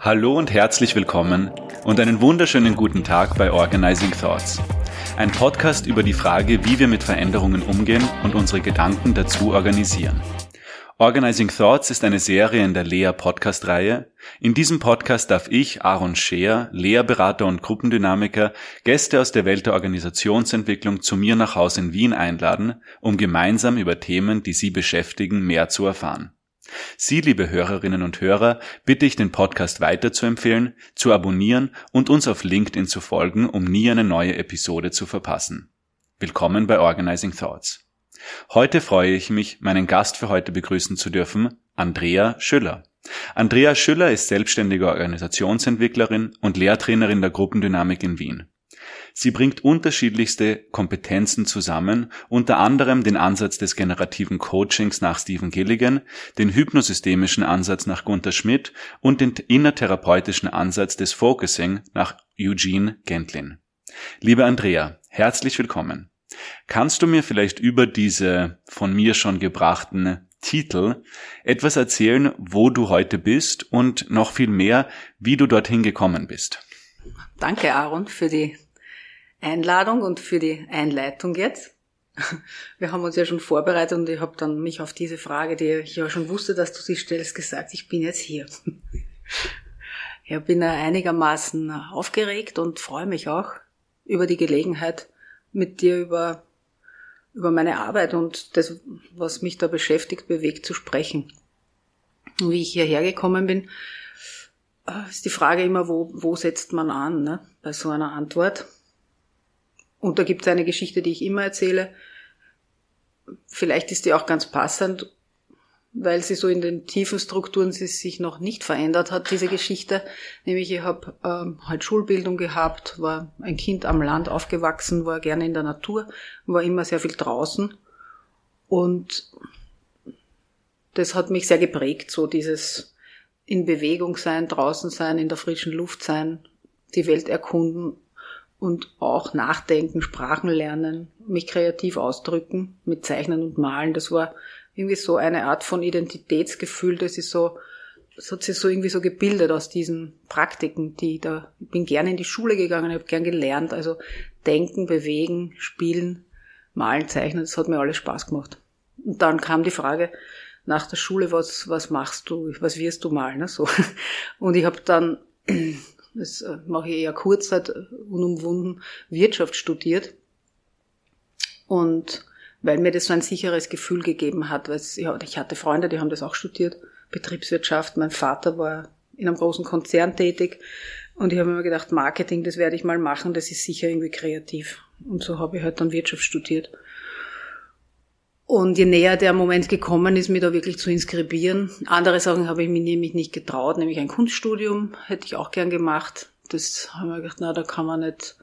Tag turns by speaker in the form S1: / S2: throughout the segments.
S1: Hallo und herzlich willkommen und einen wunderschönen guten Tag bei Organizing Thoughts. Ein Podcast über die Frage, wie wir mit Veränderungen umgehen und unsere Gedanken dazu organisieren. Organizing Thoughts ist eine Serie in der Lea Podcast Reihe. In diesem Podcast darf ich, Aaron Scheer, Lea-Berater und Gruppendynamiker, Gäste aus der Welt der Organisationsentwicklung zu mir nach Hause in Wien einladen, um gemeinsam über Themen, die sie beschäftigen, mehr zu erfahren. Sie, liebe Hörerinnen und Hörer, bitte ich den Podcast weiterzuempfehlen, zu abonnieren und uns auf LinkedIn zu folgen, um nie eine neue Episode zu verpassen. Willkommen bei Organizing Thoughts. Heute freue ich mich, meinen Gast für heute begrüßen zu dürfen, Andrea Schüller. Andrea Schüller ist selbstständige Organisationsentwicklerin und Lehrtrainerin der Gruppendynamik in Wien. Sie bringt unterschiedlichste Kompetenzen zusammen, unter anderem den Ansatz des generativen Coachings nach Stephen Gilligan, den hypnosystemischen Ansatz nach Gunther Schmidt und den innertherapeutischen Ansatz des Focusing nach Eugene Gentlin. Liebe Andrea, herzlich willkommen. Kannst du mir vielleicht über diese von mir schon gebrachten Titel etwas erzählen, wo du heute bist und noch viel mehr, wie du dorthin gekommen bist?
S2: Danke, Aaron, für die Einladung und für die Einleitung jetzt. Wir haben uns ja schon vorbereitet und ich habe dann mich auf diese Frage, die ich ja schon wusste, dass du sie stellst, gesagt, ich bin jetzt hier. Ich bin einigermaßen aufgeregt und freue mich auch über die Gelegenheit, mit dir über, über meine Arbeit und das, was mich da beschäftigt, bewegt, zu sprechen. Und wie ich hierher gekommen bin, äh, ist die Frage immer, wo, wo setzt man an ne, bei so einer Antwort. Und da gibt es eine Geschichte, die ich immer erzähle. Vielleicht ist die auch ganz passend, weil sie so in den tiefen Strukturen sie sich noch nicht verändert hat, diese Geschichte. Nämlich ich habe ähm, halt Schulbildung gehabt, war ein Kind am Land aufgewachsen, war gerne in der Natur, war immer sehr viel draußen. Und das hat mich sehr geprägt, so dieses in Bewegung sein, draußen sein, in der frischen Luft sein, die Welt erkunden und auch nachdenken, Sprachen lernen, mich kreativ ausdrücken mit Zeichnen und Malen. Das war irgendwie so eine Art von Identitätsgefühl, das ist so, das hat sich so irgendwie so gebildet aus diesen Praktiken, die da, ich bin gerne in die Schule gegangen, ich habe gern gelernt, also denken, bewegen, spielen, malen, zeichnen, das hat mir alles Spaß gemacht. Und dann kam die Frage nach der Schule, was, was machst du, was wirst du malen, ne, so. Und ich habe dann das äh, mache ich eher kurz, hat unumwunden Wirtschaft studiert. Und weil mir das so ein sicheres Gefühl gegeben hat, weil es, ja, ich hatte Freunde, die haben das auch studiert, Betriebswirtschaft, mein Vater war in einem großen Konzern tätig und ich habe mir gedacht, Marketing, das werde ich mal machen, das ist sicher irgendwie kreativ. Und so habe ich halt dann Wirtschaft studiert. Und je näher der Moment gekommen ist, mir da wirklich zu inskribieren. Andere Sachen habe ich mir nämlich nicht getraut, nämlich ein Kunststudium hätte ich auch gern gemacht. Das haben wir gedacht, na, da kann man nicht,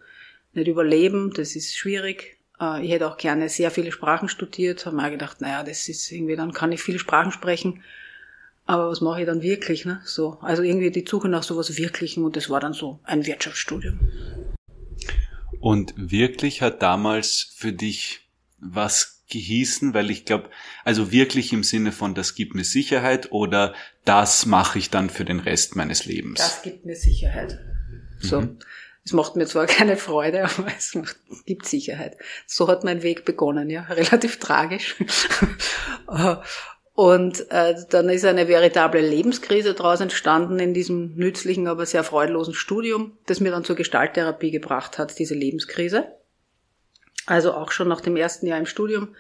S2: nicht überleben, das ist schwierig. Äh, ich hätte auch gerne sehr viele Sprachen studiert, haben wir gedacht, naja, das ist irgendwie, dann kann ich viele Sprachen sprechen. Aber was mache ich dann wirklich, ne? So. Also irgendwie die Suche nach sowas Wirklichem und das war dann so ein Wirtschaftsstudium.
S1: Und wirklich hat damals für dich was gehießen, weil ich glaube, also wirklich im Sinne von, das gibt mir Sicherheit oder das mache ich dann für den Rest meines Lebens.
S2: Das gibt mir Sicherheit. So. Mhm. Es macht mir zwar keine Freude, aber es macht, gibt Sicherheit. So hat mein Weg begonnen, ja, relativ tragisch. Und äh, dann ist eine veritable Lebenskrise daraus entstanden in diesem nützlichen, aber sehr freudlosen Studium, das mir dann zur Gestalttherapie gebracht hat, diese Lebenskrise. Also auch schon nach dem ersten Jahr im Studium.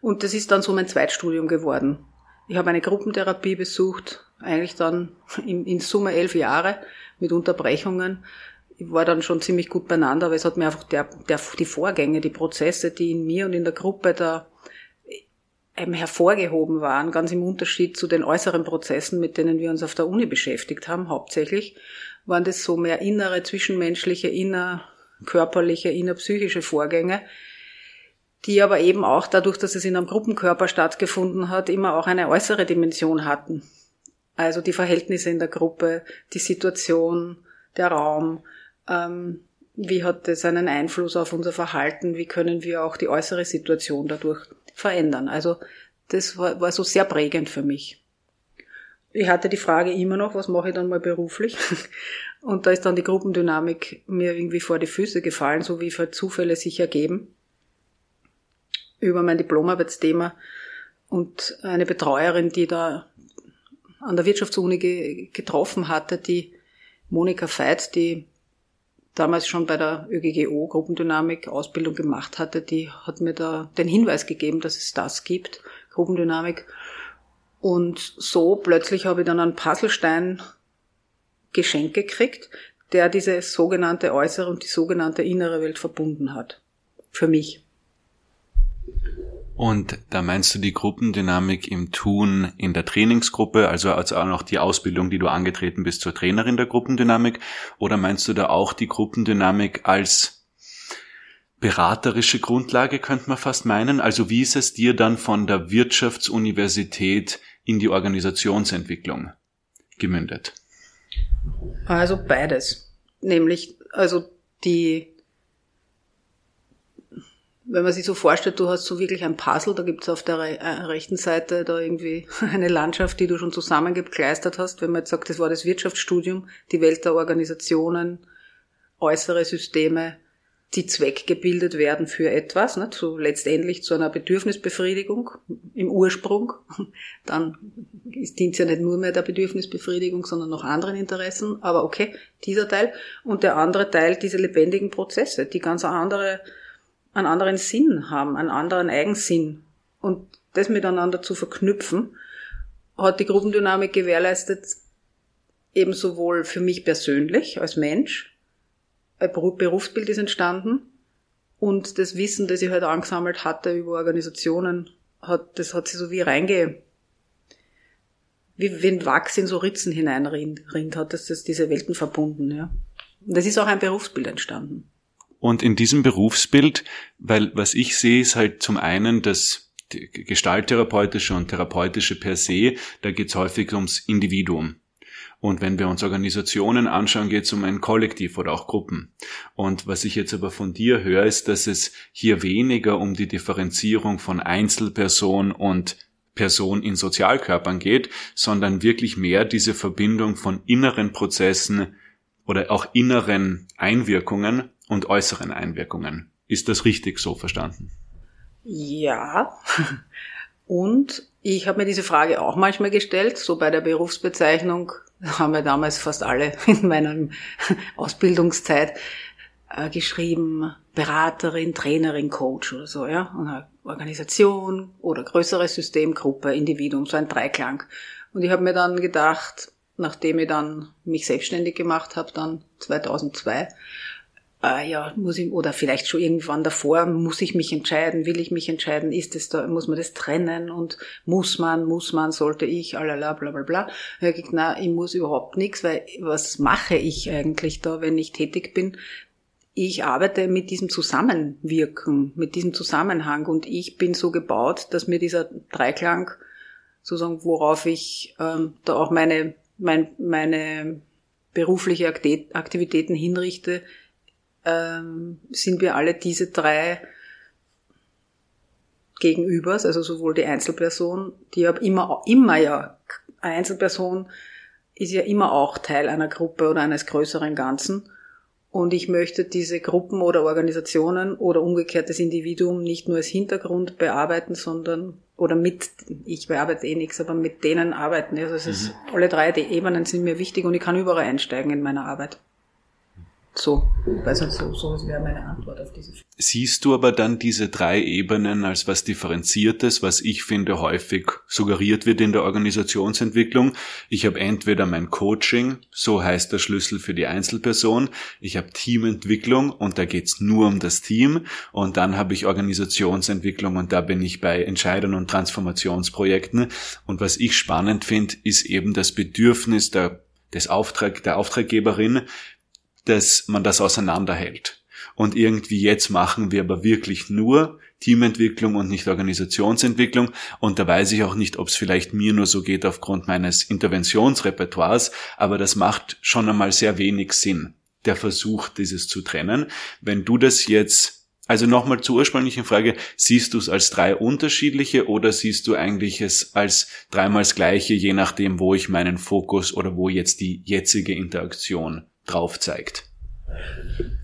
S2: Und das ist dann so mein Zweitstudium geworden. Ich habe eine Gruppentherapie besucht, eigentlich dann in, in Summe elf Jahre mit Unterbrechungen. Ich war dann schon ziemlich gut beieinander, aber es hat mir einfach der, der, die Vorgänge, die Prozesse, die in mir und in der Gruppe da eben hervorgehoben waren, ganz im Unterschied zu den äußeren Prozessen, mit denen wir uns auf der Uni beschäftigt haben, hauptsächlich, waren das so mehr innere, zwischenmenschliche, inner, körperliche, innerpsychische Vorgänge, die aber eben auch dadurch, dass es in einem Gruppenkörper stattgefunden hat, immer auch eine äußere Dimension hatten. Also die Verhältnisse in der Gruppe, die Situation, der Raum, ähm, wie hat das einen Einfluss auf unser Verhalten, wie können wir auch die äußere Situation dadurch verändern. Also das war, war so sehr prägend für mich. Ich hatte die Frage immer noch, was mache ich dann mal beruflich? Und da ist dann die Gruppendynamik mir irgendwie vor die Füße gefallen, so wie für Zufälle sich ergeben. Über mein Diplomarbeitsthema und eine Betreuerin, die da an der Wirtschaftsuni getroffen hatte, die Monika Veit, die damals schon bei der ÖGGO Gruppendynamik Ausbildung gemacht hatte, die hat mir da den Hinweis gegeben, dass es das gibt, Gruppendynamik. Und so plötzlich habe ich dann einen Puzzlestein geschenkt gekriegt, der diese sogenannte äußere und die sogenannte innere Welt verbunden hat. Für mich.
S1: Und da meinst du die Gruppendynamik im Tun in der Trainingsgruppe, also, also auch noch die Ausbildung, die du angetreten bist zur Trainerin der Gruppendynamik, oder meinst du da auch die Gruppendynamik als beraterische Grundlage, könnte man fast meinen? Also wie ist es dir dann von der Wirtschaftsuniversität in die Organisationsentwicklung gemündet?
S2: Also beides. Nämlich, also die wenn man sich so vorstellt, du hast so wirklich ein Puzzle, da gibt's auf der äh, rechten Seite da irgendwie eine Landschaft, die du schon zusammengekleistert hast. Wenn man jetzt sagt, das war das Wirtschaftsstudium, die Welt der Organisationen, äußere Systeme, die zweckgebildet werden für etwas, ne, so letztendlich zu einer Bedürfnisbefriedigung im Ursprung, dann dient ja nicht nur mehr der Bedürfnisbefriedigung, sondern noch anderen Interessen. Aber okay, dieser Teil. Und der andere Teil, diese lebendigen Prozesse, die ganz andere einen anderen Sinn haben, einen anderen Eigensinn. Und das miteinander zu verknüpfen, hat die Gruppendynamik gewährleistet, eben sowohl für mich persönlich als Mensch, ein Berufsbild ist entstanden und das Wissen, das ich halt angesammelt hatte über Organisationen, hat, das hat sich so wie reinge, wie wenn Wachs in so Ritzen hineinrinnt, hat das, das diese Welten verbunden, ja. Und das ist auch ein Berufsbild entstanden.
S1: Und in diesem Berufsbild, weil was ich sehe, ist halt zum einen das gestalttherapeutische und therapeutische per se, da geht es häufig ums Individuum. Und wenn wir uns Organisationen anschauen, geht es um ein Kollektiv oder auch Gruppen. Und was ich jetzt aber von dir höre, ist, dass es hier weniger um die Differenzierung von Einzelperson und Person in Sozialkörpern geht, sondern wirklich mehr diese Verbindung von inneren Prozessen oder auch inneren Einwirkungen und äußeren Einwirkungen. Ist das richtig so verstanden?
S2: Ja. Und ich habe mir diese Frage auch manchmal gestellt, so bei der Berufsbezeichnung haben wir damals fast alle in meiner Ausbildungszeit äh, geschrieben, Beraterin, Trainerin, Coach oder so, ja. Und Organisation oder größere Systemgruppe, Individuum, so ein Dreiklang. Und ich habe mir dann gedacht, nachdem ich dann mich selbstständig gemacht habe, dann 2002, äh, ja, muss ich, oder vielleicht schon irgendwann davor, muss ich mich entscheiden, will ich mich entscheiden, ist es da, muss man das trennen und muss man, muss man, sollte ich, alala, bla bla bla. Gesagt, na, ich muss überhaupt nichts, weil was mache ich eigentlich da, wenn ich tätig bin? Ich arbeite mit diesem Zusammenwirken, mit diesem Zusammenhang und ich bin so gebaut, dass mir dieser Dreiklang, sozusagen, worauf ich ähm, da auch meine, mein, meine berufliche Aktivitäten hinrichte, ähm, sind wir alle diese drei Gegenübers, also sowohl die Einzelperson, die ja immer, immer ja, eine Einzelperson ist ja immer auch Teil einer Gruppe oder eines größeren Ganzen. Und ich möchte diese Gruppen oder Organisationen oder umgekehrt das Individuum nicht nur als Hintergrund bearbeiten, sondern oder mit, ich bearbeite eh nichts, aber mit denen arbeiten. Also es ist, mhm. alle drei die Ebenen sind mir wichtig und ich kann überall einsteigen in meiner Arbeit. So, also so, so wäre meine Antwort auf diese Frage.
S1: Siehst du aber dann diese drei Ebenen als was Differenziertes, was ich finde häufig suggeriert wird in der Organisationsentwicklung? Ich habe entweder mein Coaching, so heißt der Schlüssel für die Einzelperson, ich habe Teamentwicklung und da geht's nur um das Team und dann habe ich Organisationsentwicklung und da bin ich bei Entscheidern und Transformationsprojekten und was ich spannend finde, ist eben das Bedürfnis der des Auftrag, der Auftraggeberin, dass man das auseinanderhält. Und irgendwie jetzt machen wir aber wirklich nur Teamentwicklung und nicht Organisationsentwicklung. Und da weiß ich auch nicht, ob es vielleicht mir nur so geht aufgrund meines Interventionsrepertoires, aber das macht schon einmal sehr wenig Sinn, der Versuch, dieses zu trennen. Wenn du das jetzt Also nochmal zur ursprünglichen Frage, siehst du es als drei unterschiedliche oder siehst du eigentlich es als dreimal das gleiche, je nachdem, wo ich meinen Fokus oder wo jetzt die jetzige Interaktion drauf zeigt?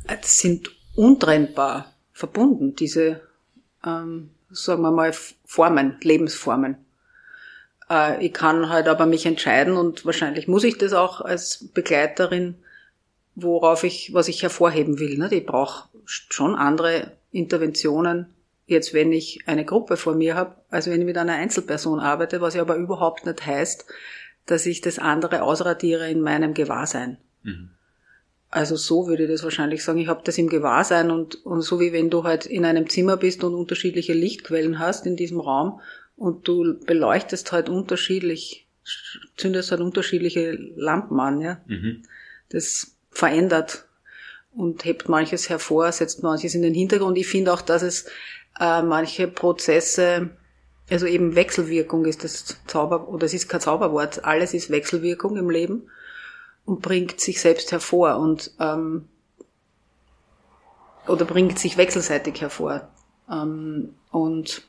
S2: Es sind untrennbar verbunden, diese, ähm, sagen wir mal, Formen, Lebensformen. Äh, ich kann halt aber mich entscheiden und wahrscheinlich muss ich das auch als Begleiterin, worauf ich, was ich hervorheben will. Ne? Ich brauche schon andere Interventionen, jetzt wenn ich eine Gruppe vor mir habe, als wenn ich mit einer Einzelperson arbeite, was ja aber überhaupt nicht heißt, dass ich das andere ausradiere in meinem Gewahrsein. Mhm. Also so würde ich das wahrscheinlich sagen. Ich habe das im Gewahrsein und, und so wie wenn du halt in einem Zimmer bist und unterschiedliche Lichtquellen hast in diesem Raum und du beleuchtest halt unterschiedlich, zündest halt unterschiedliche Lampen an, ja. Mhm. Das verändert und hebt manches hervor, setzt manches in den Hintergrund. Ich finde auch, dass es äh, manche Prozesse, also eben Wechselwirkung ist das Zauber, oder es ist kein Zauberwort, alles ist Wechselwirkung im Leben und bringt sich selbst hervor und ähm, oder bringt sich wechselseitig hervor. Ähm, und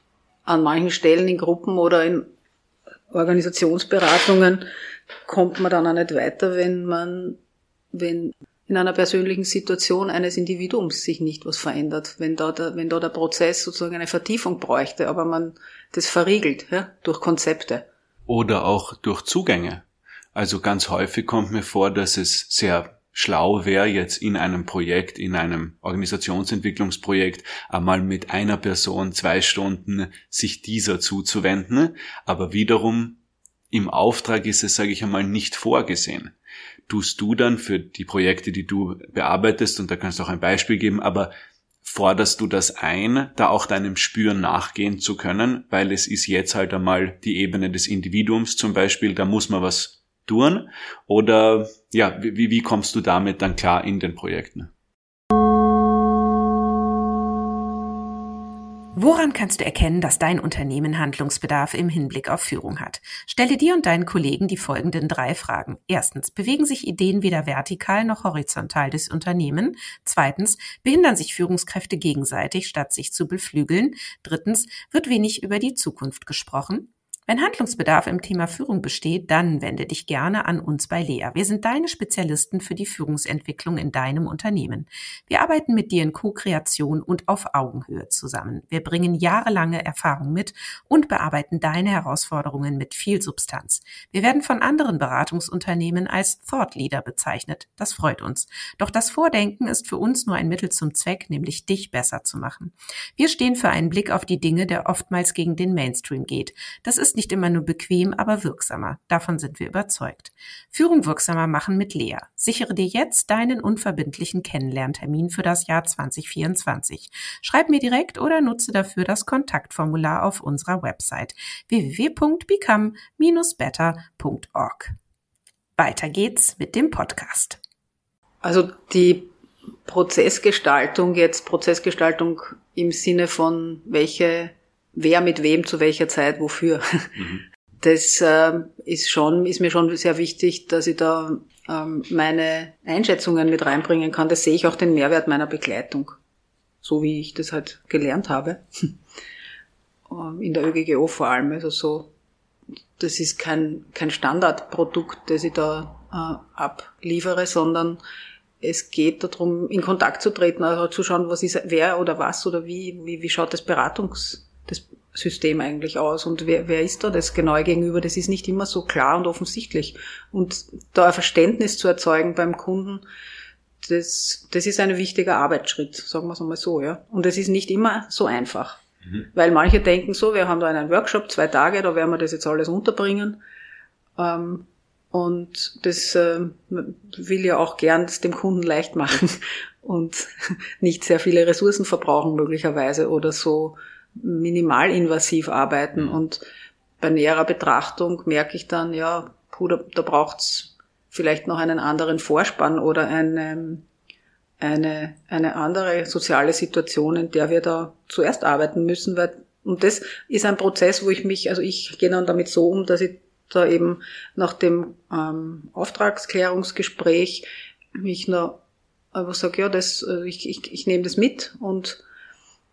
S2: an manchen Stellen in Gruppen oder in Organisationsberatungen kommt man dann auch nicht weiter, wenn man, wenn in einer persönlichen Situation eines Individuums sich nicht was verändert, wenn da der, wenn da der Prozess sozusagen eine Vertiefung bräuchte, aber man das verriegelt ja, durch Konzepte.
S1: Oder auch durch Zugänge. Also ganz häufig kommt mir vor, dass es sehr schlau wäre, jetzt in einem Projekt, in einem Organisationsentwicklungsprojekt einmal mit einer Person zwei Stunden sich dieser zuzuwenden, aber wiederum im Auftrag ist es, sage ich einmal, nicht vorgesehen. Tust du dann für die Projekte, die du bearbeitest, und da kannst du auch ein Beispiel geben, aber forderst du das ein, da auch deinem Spüren nachgehen zu können, weil es ist jetzt halt einmal die Ebene des Individuums zum Beispiel, da muss man was tun, oder ja, wie, wie kommst du damit dann klar in den Projekten?
S3: Woran kannst du erkennen, dass dein Unternehmen Handlungsbedarf im Hinblick auf Führung hat? Stelle dir und deinen Kollegen die folgenden drei Fragen. Erstens, bewegen sich Ideen weder vertikal noch horizontal des Unternehmen? Zweitens, behindern sich Führungskräfte gegenseitig, statt sich zu beflügeln? Drittens, wird wenig über die Zukunft gesprochen? Wenn Handlungsbedarf im Thema Führung besteht, dann wende dich gerne an uns bei Lea. Wir sind deine Spezialisten für die Führungsentwicklung in deinem Unternehmen. Wir arbeiten mit dir in Co-Kreation und auf Augenhöhe zusammen. Wir bringen jahrelange Erfahrung mit und bearbeiten deine Herausforderungen mit viel Substanz. Wir werden von anderen Beratungsunternehmen als Thought Leader bezeichnet. Das freut uns. Doch das Vordenken ist für uns nur ein Mittel zum Zweck, nämlich dich besser zu machen. Wir stehen für einen Blick auf die Dinge, der oftmals gegen den Mainstream geht. Das ist nicht immer nur bequem, aber wirksamer. Davon sind wir überzeugt. Führung wirksamer machen mit Lea. Sichere dir jetzt deinen unverbindlichen Kennenlerntermin für das Jahr 2024. Schreib mir direkt oder nutze dafür das Kontaktformular auf unserer Website www.become-better.org. Weiter geht's mit dem Podcast.
S2: Also die Prozessgestaltung jetzt, Prozessgestaltung im Sinne von welche wer mit wem zu welcher Zeit wofür. Mhm. Das äh, ist schon, ist mir schon sehr wichtig, dass ich da ähm, meine Einschätzungen mit reinbringen kann. Das sehe ich auch den Mehrwert meiner Begleitung. So wie ich das halt gelernt habe. Ähm, in der ÖGGO vor allem. Also so, das ist kein, kein Standardprodukt, das ich da äh, abliefere, sondern es geht darum, in Kontakt zu treten, also zu schauen, was ist wer oder was oder wie, wie, wie schaut das Beratungs das System eigentlich aus und wer, wer ist da das genaue gegenüber? Das ist nicht immer so klar und offensichtlich. Und da ein Verständnis zu erzeugen beim Kunden, das, das ist ein wichtiger Arbeitsschritt, sagen wir es einmal so, ja. Und es ist nicht immer so einfach. Mhm. Weil manche denken so, wir haben da einen Workshop, zwei Tage, da werden wir das jetzt alles unterbringen. Ähm, und das äh, will ja auch gern dem Kunden leicht machen und nicht sehr viele Ressourcen verbrauchen möglicherweise oder so minimalinvasiv arbeiten. Mhm. Und bei näherer Betrachtung merke ich dann, ja, puh, da, da braucht's vielleicht noch einen anderen Vorspann oder eine, eine, eine andere soziale Situation, in der wir da zuerst arbeiten müssen, weil, und das ist ein Prozess, wo ich mich, also ich gehe dann damit so um, dass ich da eben nach dem ähm, Auftragsklärungsgespräch mich nur einfach sage, ja, das, äh, ich, ich, ich nehme das mit und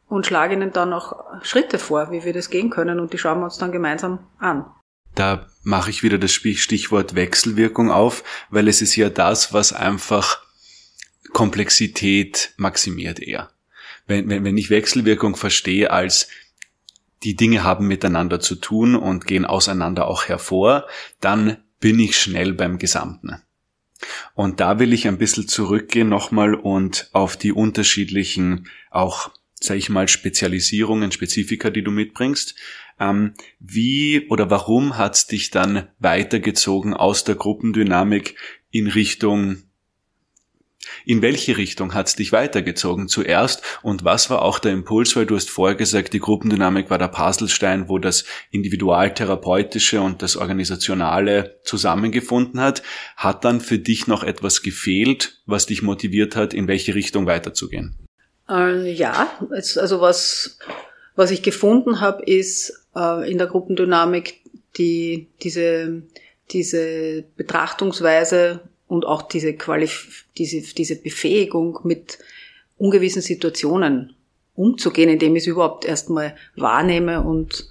S2: und schlage ihnen dann auch Schritte vor, wie wir das gehen können und die schauen wir uns dann gemeinsam an.
S1: Da mache ich wieder das Stichwort Wechselwirkung auf, weil es ist ja das, was einfach Komplexität maximiert eher. Wenn, wenn, wenn ich Wechselwirkung verstehe als die Dinge haben miteinander zu tun und gehen auseinander auch hervor, dann bin ich schnell beim Gesamten. Und da will ich ein bisschen zurückgehen nochmal und auf die unterschiedlichen auch sage ich mal, Spezialisierungen, Spezifika, die du mitbringst. Ähm, wie oder warum hat's dich dann weitergezogen aus der Gruppendynamik in Richtung in welche Richtung hat's dich weitergezogen zuerst und was war auch der Impuls, weil du hast vorher gesagt, die Gruppendynamik war der Puzzlestein, wo das individualtherapeutische und das organisationale zusammengefunden hat. Hat dann für dich noch etwas gefehlt, was dich motiviert hat, in welche Richtung weiterzugehen?
S2: Äh, ja, also was, was ich gefunden habe, ist äh, in der Gruppendynamik die, diese, diese Betrachtungsweise und auch diese, Qualif diese, diese Befähigung mit ungewissen Situationen umzugehen, indem ich es überhaupt erstmal wahrnehme und,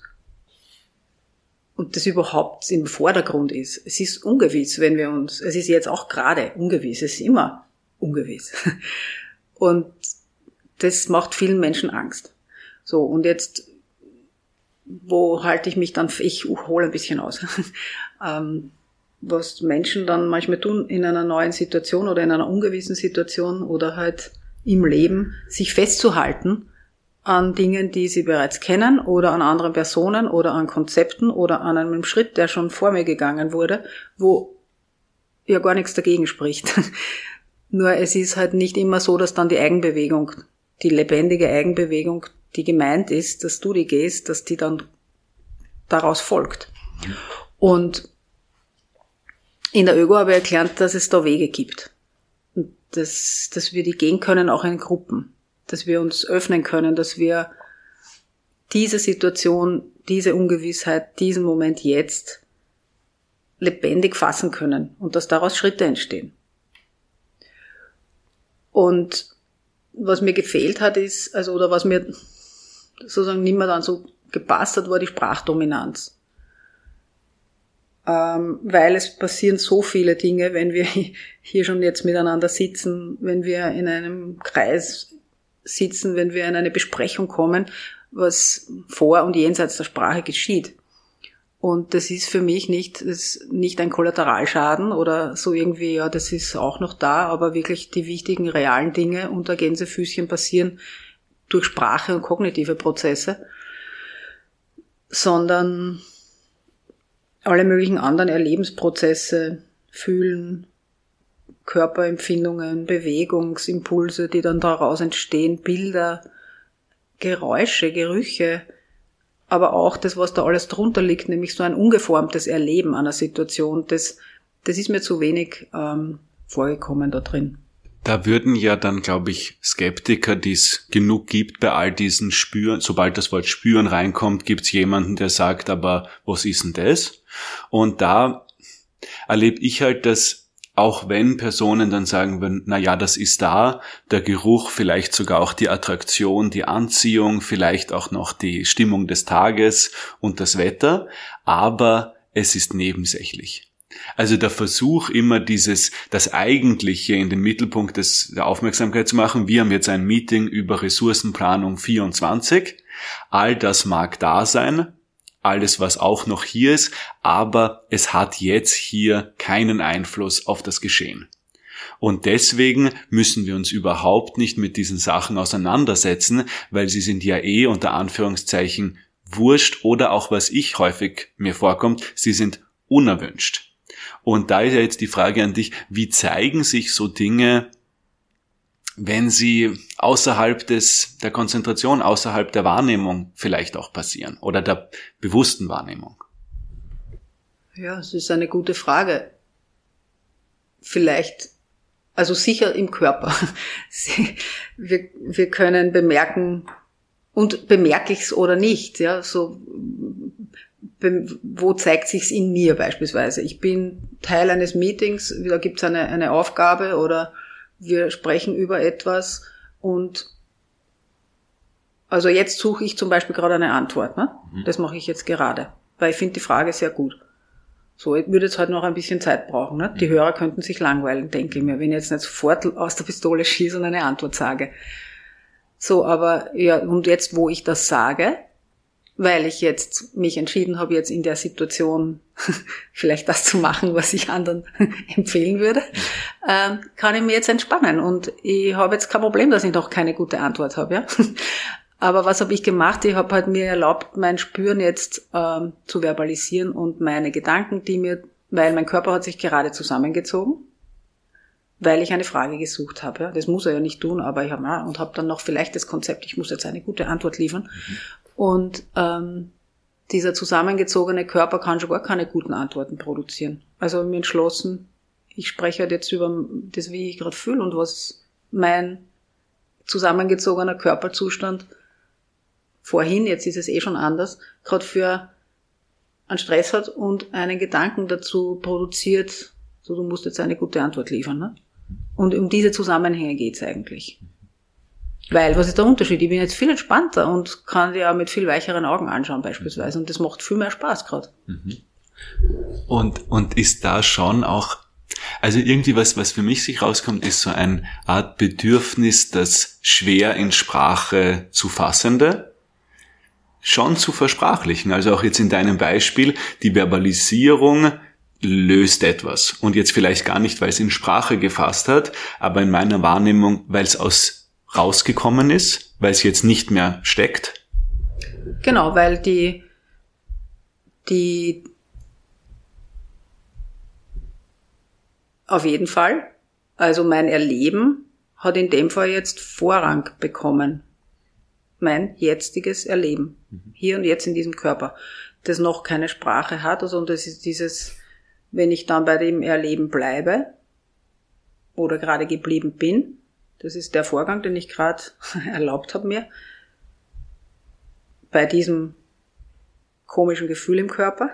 S2: und das überhaupt im Vordergrund ist. Es ist ungewiss, wenn wir uns, es ist jetzt auch gerade ungewiss, es ist immer ungewiss. Und das macht vielen Menschen Angst. So, und jetzt, wo halte ich mich dann, ich hole ein bisschen aus, ähm, was Menschen dann manchmal tun in einer neuen Situation oder in einer ungewissen Situation oder halt im Leben, sich festzuhalten an Dingen, die sie bereits kennen oder an anderen Personen oder an Konzepten oder an einem Schritt, der schon vor mir gegangen wurde, wo ja gar nichts dagegen spricht. Nur es ist halt nicht immer so, dass dann die Eigenbewegung die lebendige Eigenbewegung, die gemeint ist, dass du die gehst, dass die dann daraus folgt. Und in der Öko habe ich erklärt, dass es da Wege gibt. Und dass, dass wir die gehen können, auch in Gruppen. Dass wir uns öffnen können, dass wir diese Situation, diese Ungewissheit, diesen Moment jetzt lebendig fassen können und dass daraus Schritte entstehen. Und was mir gefehlt hat, ist, also, oder was mir sozusagen nicht mehr dann so gepasst hat, war die Sprachdominanz. Ähm, weil es passieren so viele Dinge, wenn wir hier schon jetzt miteinander sitzen, wenn wir in einem Kreis sitzen, wenn wir in eine Besprechung kommen, was vor und jenseits der Sprache geschieht. Und das ist für mich nicht, das nicht ein Kollateralschaden oder so irgendwie, ja, das ist auch noch da, aber wirklich die wichtigen realen Dinge unter Gänsefüßchen passieren durch Sprache und kognitive Prozesse, sondern alle möglichen anderen Erlebensprozesse, Fühlen, Körperempfindungen, Bewegungsimpulse, die dann daraus entstehen, Bilder, Geräusche, Gerüche, aber auch das, was da alles drunter liegt, nämlich so ein ungeformtes Erleben einer Situation, das, das ist mir zu wenig ähm, vorgekommen da drin.
S1: Da würden ja dann, glaube ich, Skeptiker, die es genug gibt bei all diesen Spüren, sobald das Wort Spüren reinkommt, gibt es jemanden, der sagt, aber was ist denn das? Und da erlebe ich halt, dass auch wenn Personen dann sagen würden, na ja, das ist da, der Geruch, vielleicht sogar auch die Attraktion, die Anziehung, vielleicht auch noch die Stimmung des Tages und das Wetter, aber es ist nebensächlich. Also der Versuch immer dieses, das Eigentliche in den Mittelpunkt des, der Aufmerksamkeit zu machen. Wir haben jetzt ein Meeting über Ressourcenplanung 24. All das mag da sein, alles, was auch noch hier ist, aber es hat jetzt hier keinen Einfluss auf das Geschehen. Und deswegen müssen wir uns überhaupt nicht mit diesen Sachen auseinandersetzen, weil sie sind ja eh unter Anführungszeichen wurscht oder auch was ich häufig mir vorkommt, sie sind unerwünscht. Und da ist ja jetzt die Frage an dich, wie zeigen sich so Dinge wenn sie außerhalb des, der Konzentration, außerhalb der Wahrnehmung vielleicht auch passieren oder der bewussten Wahrnehmung?
S2: Ja, es ist eine gute Frage. Vielleicht, also sicher im Körper. wir, wir können bemerken, und bemerke ich es oder nicht, ja, so, wo zeigt sich's in mir beispielsweise? Ich bin Teil eines Meetings, da gibt's eine, eine Aufgabe oder wir sprechen über etwas und Also jetzt suche ich zum Beispiel gerade eine Antwort. Ne? Mhm. Das mache ich jetzt gerade, weil ich finde die Frage sehr gut. So, ich würde jetzt halt noch ein bisschen Zeit brauchen. Ne? Die mhm. Hörer könnten sich langweilen, denke ich mir, wenn ich jetzt nicht sofort aus der Pistole schieße und eine Antwort sage. So, aber ja, und jetzt, wo ich das sage, weil ich jetzt mich entschieden habe, jetzt in der Situation vielleicht das zu machen, was ich anderen empfehlen würde, ähm, kann ich mir jetzt entspannen. Und ich habe jetzt kein Problem, dass ich noch keine gute Antwort habe. Ja? Aber was habe ich gemacht? Ich habe halt mir erlaubt, mein Spüren jetzt ähm, zu verbalisieren und meine Gedanken, die mir, weil mein Körper hat sich gerade zusammengezogen weil ich eine Frage gesucht habe. Das muss er ja nicht tun, aber ich habe ja, und habe dann noch vielleicht das Konzept, ich muss jetzt eine gute Antwort liefern. Mhm. Und ähm, dieser zusammengezogene Körper kann schon gar keine guten Antworten produzieren. Also mir entschlossen, ich spreche halt jetzt über das, wie ich gerade fühle und was mein zusammengezogener Körperzustand vorhin, jetzt ist es eh schon anders, gerade für einen Stress hat und einen Gedanken dazu produziert, so du musst jetzt eine gute Antwort liefern. Ne? Und um diese Zusammenhänge geht's eigentlich. Weil, was ist der Unterschied? Ich bin jetzt viel entspannter und kann dir auch mit viel weicheren Augen anschauen beispielsweise. Und das macht viel mehr Spaß gerade. Mhm.
S1: Und, und ist da schon auch, also irgendwie was, was für mich sich rauskommt, ist so eine Art Bedürfnis, das schwer in Sprache zu fassende schon zu versprachlichen. Also auch jetzt in deinem Beispiel, die Verbalisierung löst etwas. Und jetzt vielleicht gar nicht, weil es in Sprache gefasst hat, aber in meiner Wahrnehmung, weil es aus rausgekommen ist, weil es jetzt nicht mehr steckt.
S2: Genau, weil die, die, auf jeden Fall, also mein Erleben hat in dem Fall jetzt Vorrang bekommen. Mein jetziges Erleben. Mhm. Hier und jetzt in diesem Körper. Das noch keine Sprache hat, also und das ist dieses, wenn ich dann bei dem Erleben bleibe oder gerade geblieben bin, das ist der Vorgang, den ich gerade erlaubt habe mir, bei diesem komischen Gefühl im Körper,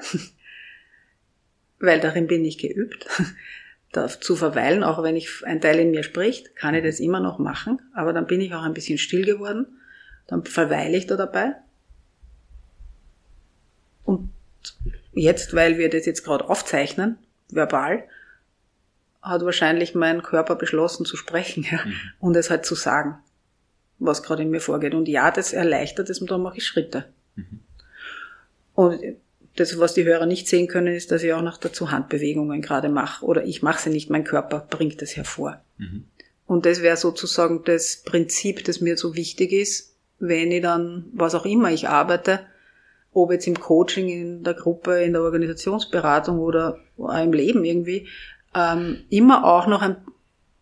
S2: weil darin bin ich geübt, da zu verweilen, auch wenn ich ein Teil in mir spricht, kann ich das immer noch machen, aber dann bin ich auch ein bisschen still geworden, dann verweile ich da dabei. Und jetzt, weil wir das jetzt gerade aufzeichnen, verbal, hat wahrscheinlich mein Körper beschlossen zu sprechen ja, mhm. und es halt zu sagen, was gerade in mir vorgeht. Und ja, das erleichtert es und dann mache ich Schritte. Mhm. Und das, was die Hörer nicht sehen können, ist, dass ich auch noch dazu Handbewegungen gerade mache. Oder ich mache sie nicht, mein Körper bringt es hervor. Mhm. Und das wäre sozusagen das Prinzip, das mir so wichtig ist, wenn ich dann, was auch immer ich arbeite, ob jetzt im Coaching, in der Gruppe, in der Organisationsberatung oder im Leben irgendwie, ähm, immer auch noch ein,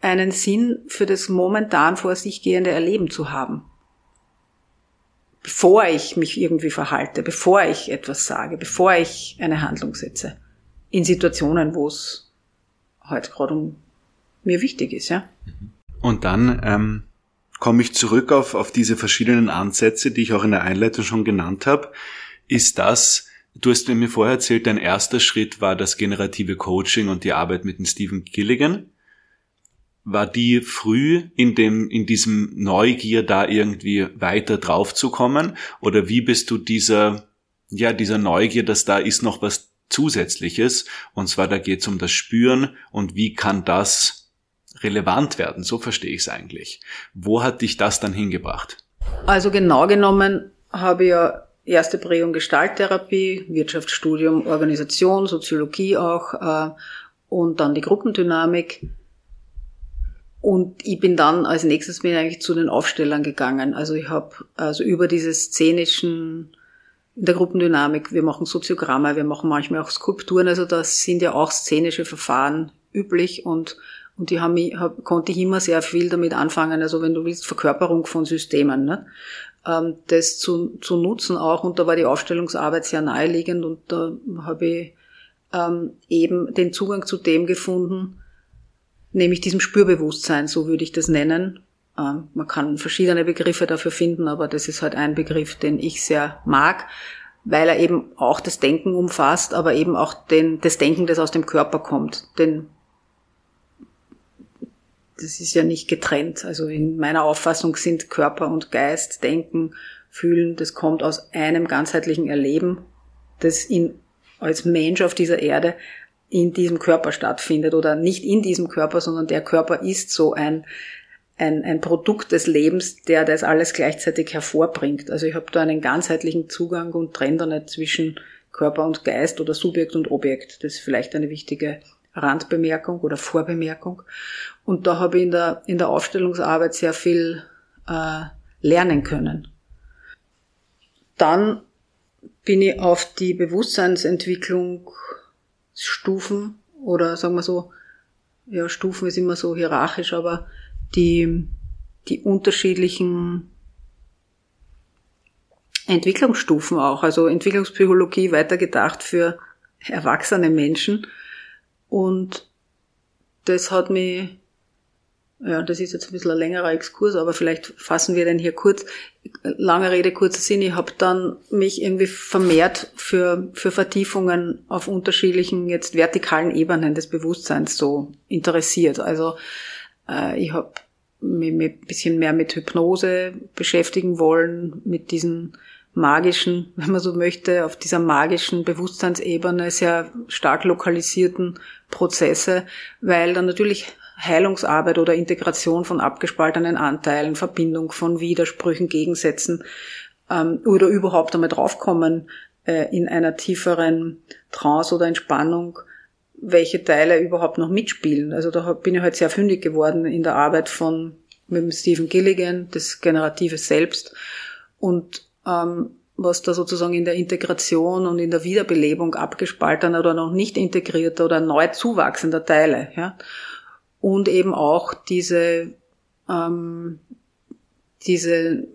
S2: einen Sinn für das momentan vor sich gehende Erleben zu haben. Bevor ich mich irgendwie verhalte, bevor ich etwas sage, bevor ich eine Handlung setze. In Situationen, wo es halt gerade um mir wichtig ist, ja.
S1: Und dann ähm, komme ich zurück auf, auf diese verschiedenen Ansätze, die ich auch in der Einleitung schon genannt habe ist das, du hast mir vorher erzählt, dein erster Schritt war das generative Coaching und die Arbeit mit dem Stephen Gilligan. War die früh in dem, in diesem Neugier da irgendwie weiter drauf zu kommen? Oder wie bist du dieser, ja, dieser Neugier, dass da ist noch was Zusätzliches? Und zwar, da geht es um das Spüren und wie kann das relevant werden? So verstehe ich es eigentlich. Wo hat dich das dann hingebracht?
S2: Also genau genommen habe ich ja erste Prägung Gestalttherapie, Wirtschaftsstudium, Organisation, Soziologie auch äh, und dann die Gruppendynamik. Und ich bin dann als nächstes bin ich eigentlich zu den Aufstellern gegangen. Also ich habe also über diese szenischen in der Gruppendynamik, wir machen Soziogramme, wir machen manchmal auch Skulpturen, also das sind ja auch szenische Verfahren üblich und und die haben hab, konnte ich immer sehr viel damit anfangen, also wenn du willst, Verkörperung von Systemen. Ne? Ähm, das zu, zu nutzen auch. Und da war die Aufstellungsarbeit sehr naheliegend und da habe ich ähm, eben den Zugang zu dem gefunden, nämlich diesem Spürbewusstsein, so würde ich das nennen. Ähm, man kann verschiedene Begriffe dafür finden, aber das ist halt ein Begriff, den ich sehr mag, weil er eben auch das Denken umfasst, aber eben auch den, das Denken, das aus dem Körper kommt. Denn das ist ja nicht getrennt. Also in meiner Auffassung sind Körper und Geist, Denken fühlen, das kommt aus einem ganzheitlichen Erleben, das ihn als Mensch auf dieser Erde in diesem Körper stattfindet oder nicht in diesem Körper, sondern der Körper ist so ein, ein, ein Produkt des Lebens, der das alles gleichzeitig hervorbringt. Also ich habe da einen ganzheitlichen Zugang und trenne da nicht zwischen Körper und Geist oder Subjekt und Objekt. Das ist vielleicht eine wichtige Randbemerkung oder Vorbemerkung. Und da habe ich in der, in der Aufstellungsarbeit sehr viel äh, lernen können. Dann bin ich auf die Bewusstseinsentwicklung Stufen oder sagen wir so, ja, Stufen ist immer so hierarchisch, aber die, die unterschiedlichen Entwicklungsstufen auch, also Entwicklungspsychologie weitergedacht für erwachsene Menschen. Und das hat mich ja, das ist jetzt ein bisschen ein längerer Exkurs, aber vielleicht fassen wir den hier kurz. Lange Rede, kurzer Sinn. Ich habe dann mich irgendwie vermehrt für, für Vertiefungen auf unterschiedlichen, jetzt vertikalen Ebenen des Bewusstseins so interessiert. Also äh, ich habe mich ein bisschen mehr mit Hypnose beschäftigen wollen, mit diesen magischen, wenn man so möchte, auf dieser magischen Bewusstseinsebene sehr stark lokalisierten Prozesse, weil dann natürlich Heilungsarbeit oder Integration von abgespaltenen Anteilen, Verbindung von Widersprüchen, Gegensätzen ähm, oder überhaupt einmal draufkommen äh, in einer tieferen Trance oder Entspannung, welche Teile überhaupt noch mitspielen. Also da bin ich halt sehr fündig geworden in der Arbeit von mit Stephen Gilligan, das generative Selbst und was da sozusagen in der Integration und in der Wiederbelebung abgespaltener oder noch nicht integrierter oder neu zuwachsender Teile. Ja und eben auch diese, ähm, diese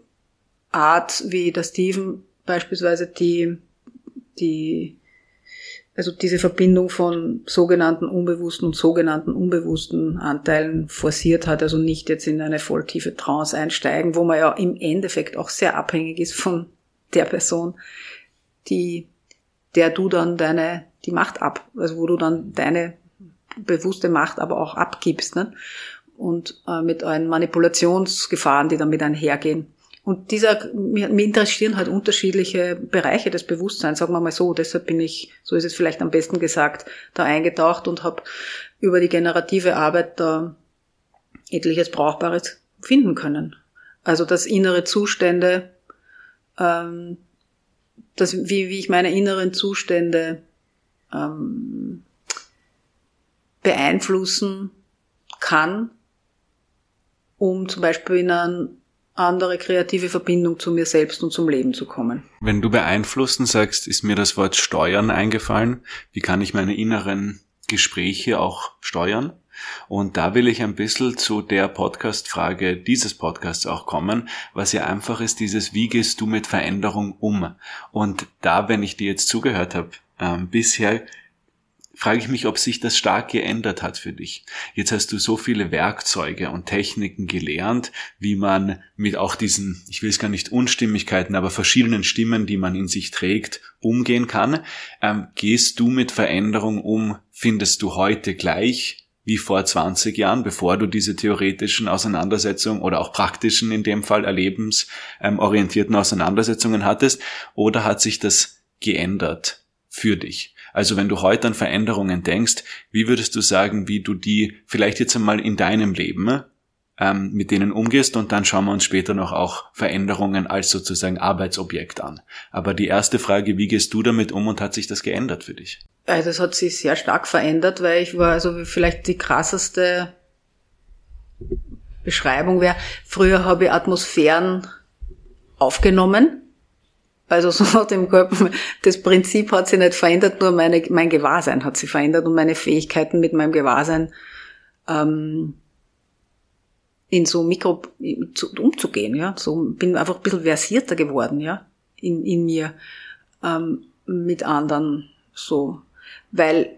S2: Art, wie der Steven beispielsweise die, die, also diese Verbindung von sogenannten unbewussten und sogenannten unbewussten Anteilen forciert hat, also nicht jetzt in eine volltiefe Trance einsteigen, wo man ja im Endeffekt auch sehr abhängig ist von der Person, die, der du dann deine, die Macht ab, also wo du dann deine bewusste Macht aber auch abgibst. Ne? Und äh, mit allen Manipulationsgefahren, die damit einhergehen. Und dieser, mir, mir interessieren halt unterschiedliche Bereiche des Bewusstseins, sagen wir mal so. Deshalb bin ich, so ist es vielleicht am besten gesagt, da eingetaucht und habe über die generative Arbeit da etliches Brauchbares finden können. Also dass innere Zustände, ähm, das, wie, wie ich meine inneren Zustände ähm, beeinflussen kann, um zum Beispiel in eine andere kreative Verbindung zu mir selbst und zum Leben zu kommen.
S1: Wenn du beeinflussen sagst, ist mir das Wort steuern eingefallen. Wie kann ich meine inneren Gespräche auch steuern? Und da will ich ein bisschen zu der Podcast-Frage dieses Podcasts auch kommen, was ja einfach ist, dieses, wie gehst du mit Veränderung um? Und da, wenn ich dir jetzt zugehört habe, ähm, bisher frage ich mich, ob sich das stark geändert hat für dich. Jetzt hast du so viele Werkzeuge und Techniken gelernt, wie man mit auch diesen, ich will es gar nicht Unstimmigkeiten, aber verschiedenen Stimmen, die man in sich trägt, umgehen kann. Ähm, gehst du mit Veränderung um? Findest du heute gleich wie vor 20 Jahren, bevor du diese theoretischen Auseinandersetzungen oder auch praktischen, in dem Fall erlebensorientierten Auseinandersetzungen hattest? Oder hat sich das geändert für dich? Also wenn du heute an Veränderungen denkst, wie würdest du sagen, wie du die vielleicht jetzt einmal in deinem Leben ähm, mit denen umgehst und dann schauen wir uns später noch auch Veränderungen als sozusagen Arbeitsobjekt an. Aber die erste Frage, wie gehst du damit um und hat sich das geändert für dich?
S2: Also das hat sich sehr stark verändert, weil ich war also vielleicht die krasseste Beschreibung wäre, früher habe ich Atmosphären aufgenommen also so nach dem Körper, das Prinzip hat sich nicht verändert, nur meine, mein Gewahrsein hat sich verändert und meine Fähigkeiten mit meinem Gewahrsein ähm, in so Mikro zu, umzugehen, ja. So bin einfach ein bisschen versierter geworden, ja, in, in mir ähm, mit anderen so. Weil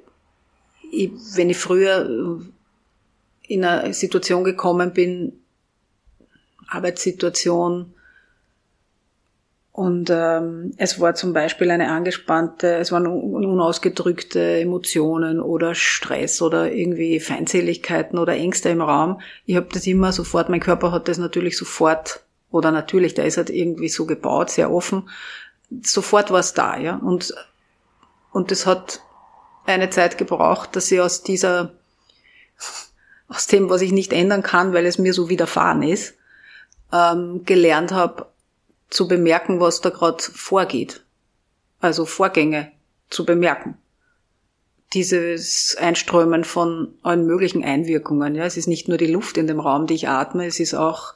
S2: ich, wenn ich früher in eine Situation gekommen bin, Arbeitssituation, und ähm, es war zum Beispiel eine angespannte, es waren unausgedrückte Emotionen oder Stress oder irgendwie Feindseligkeiten oder Ängste im Raum. Ich habe das immer sofort, mein Körper hat das natürlich sofort oder natürlich, der ist halt irgendwie so gebaut, sehr offen, sofort war es da, ja. Und, und das hat eine Zeit gebraucht, dass ich aus dieser, aus dem, was ich nicht ändern kann, weil es mir so widerfahren ist, ähm, gelernt habe, zu bemerken, was da gerade vorgeht. Also Vorgänge zu bemerken. Dieses Einströmen von allen möglichen Einwirkungen. Ja, es ist nicht nur die Luft in dem Raum, die ich atme, es ist auch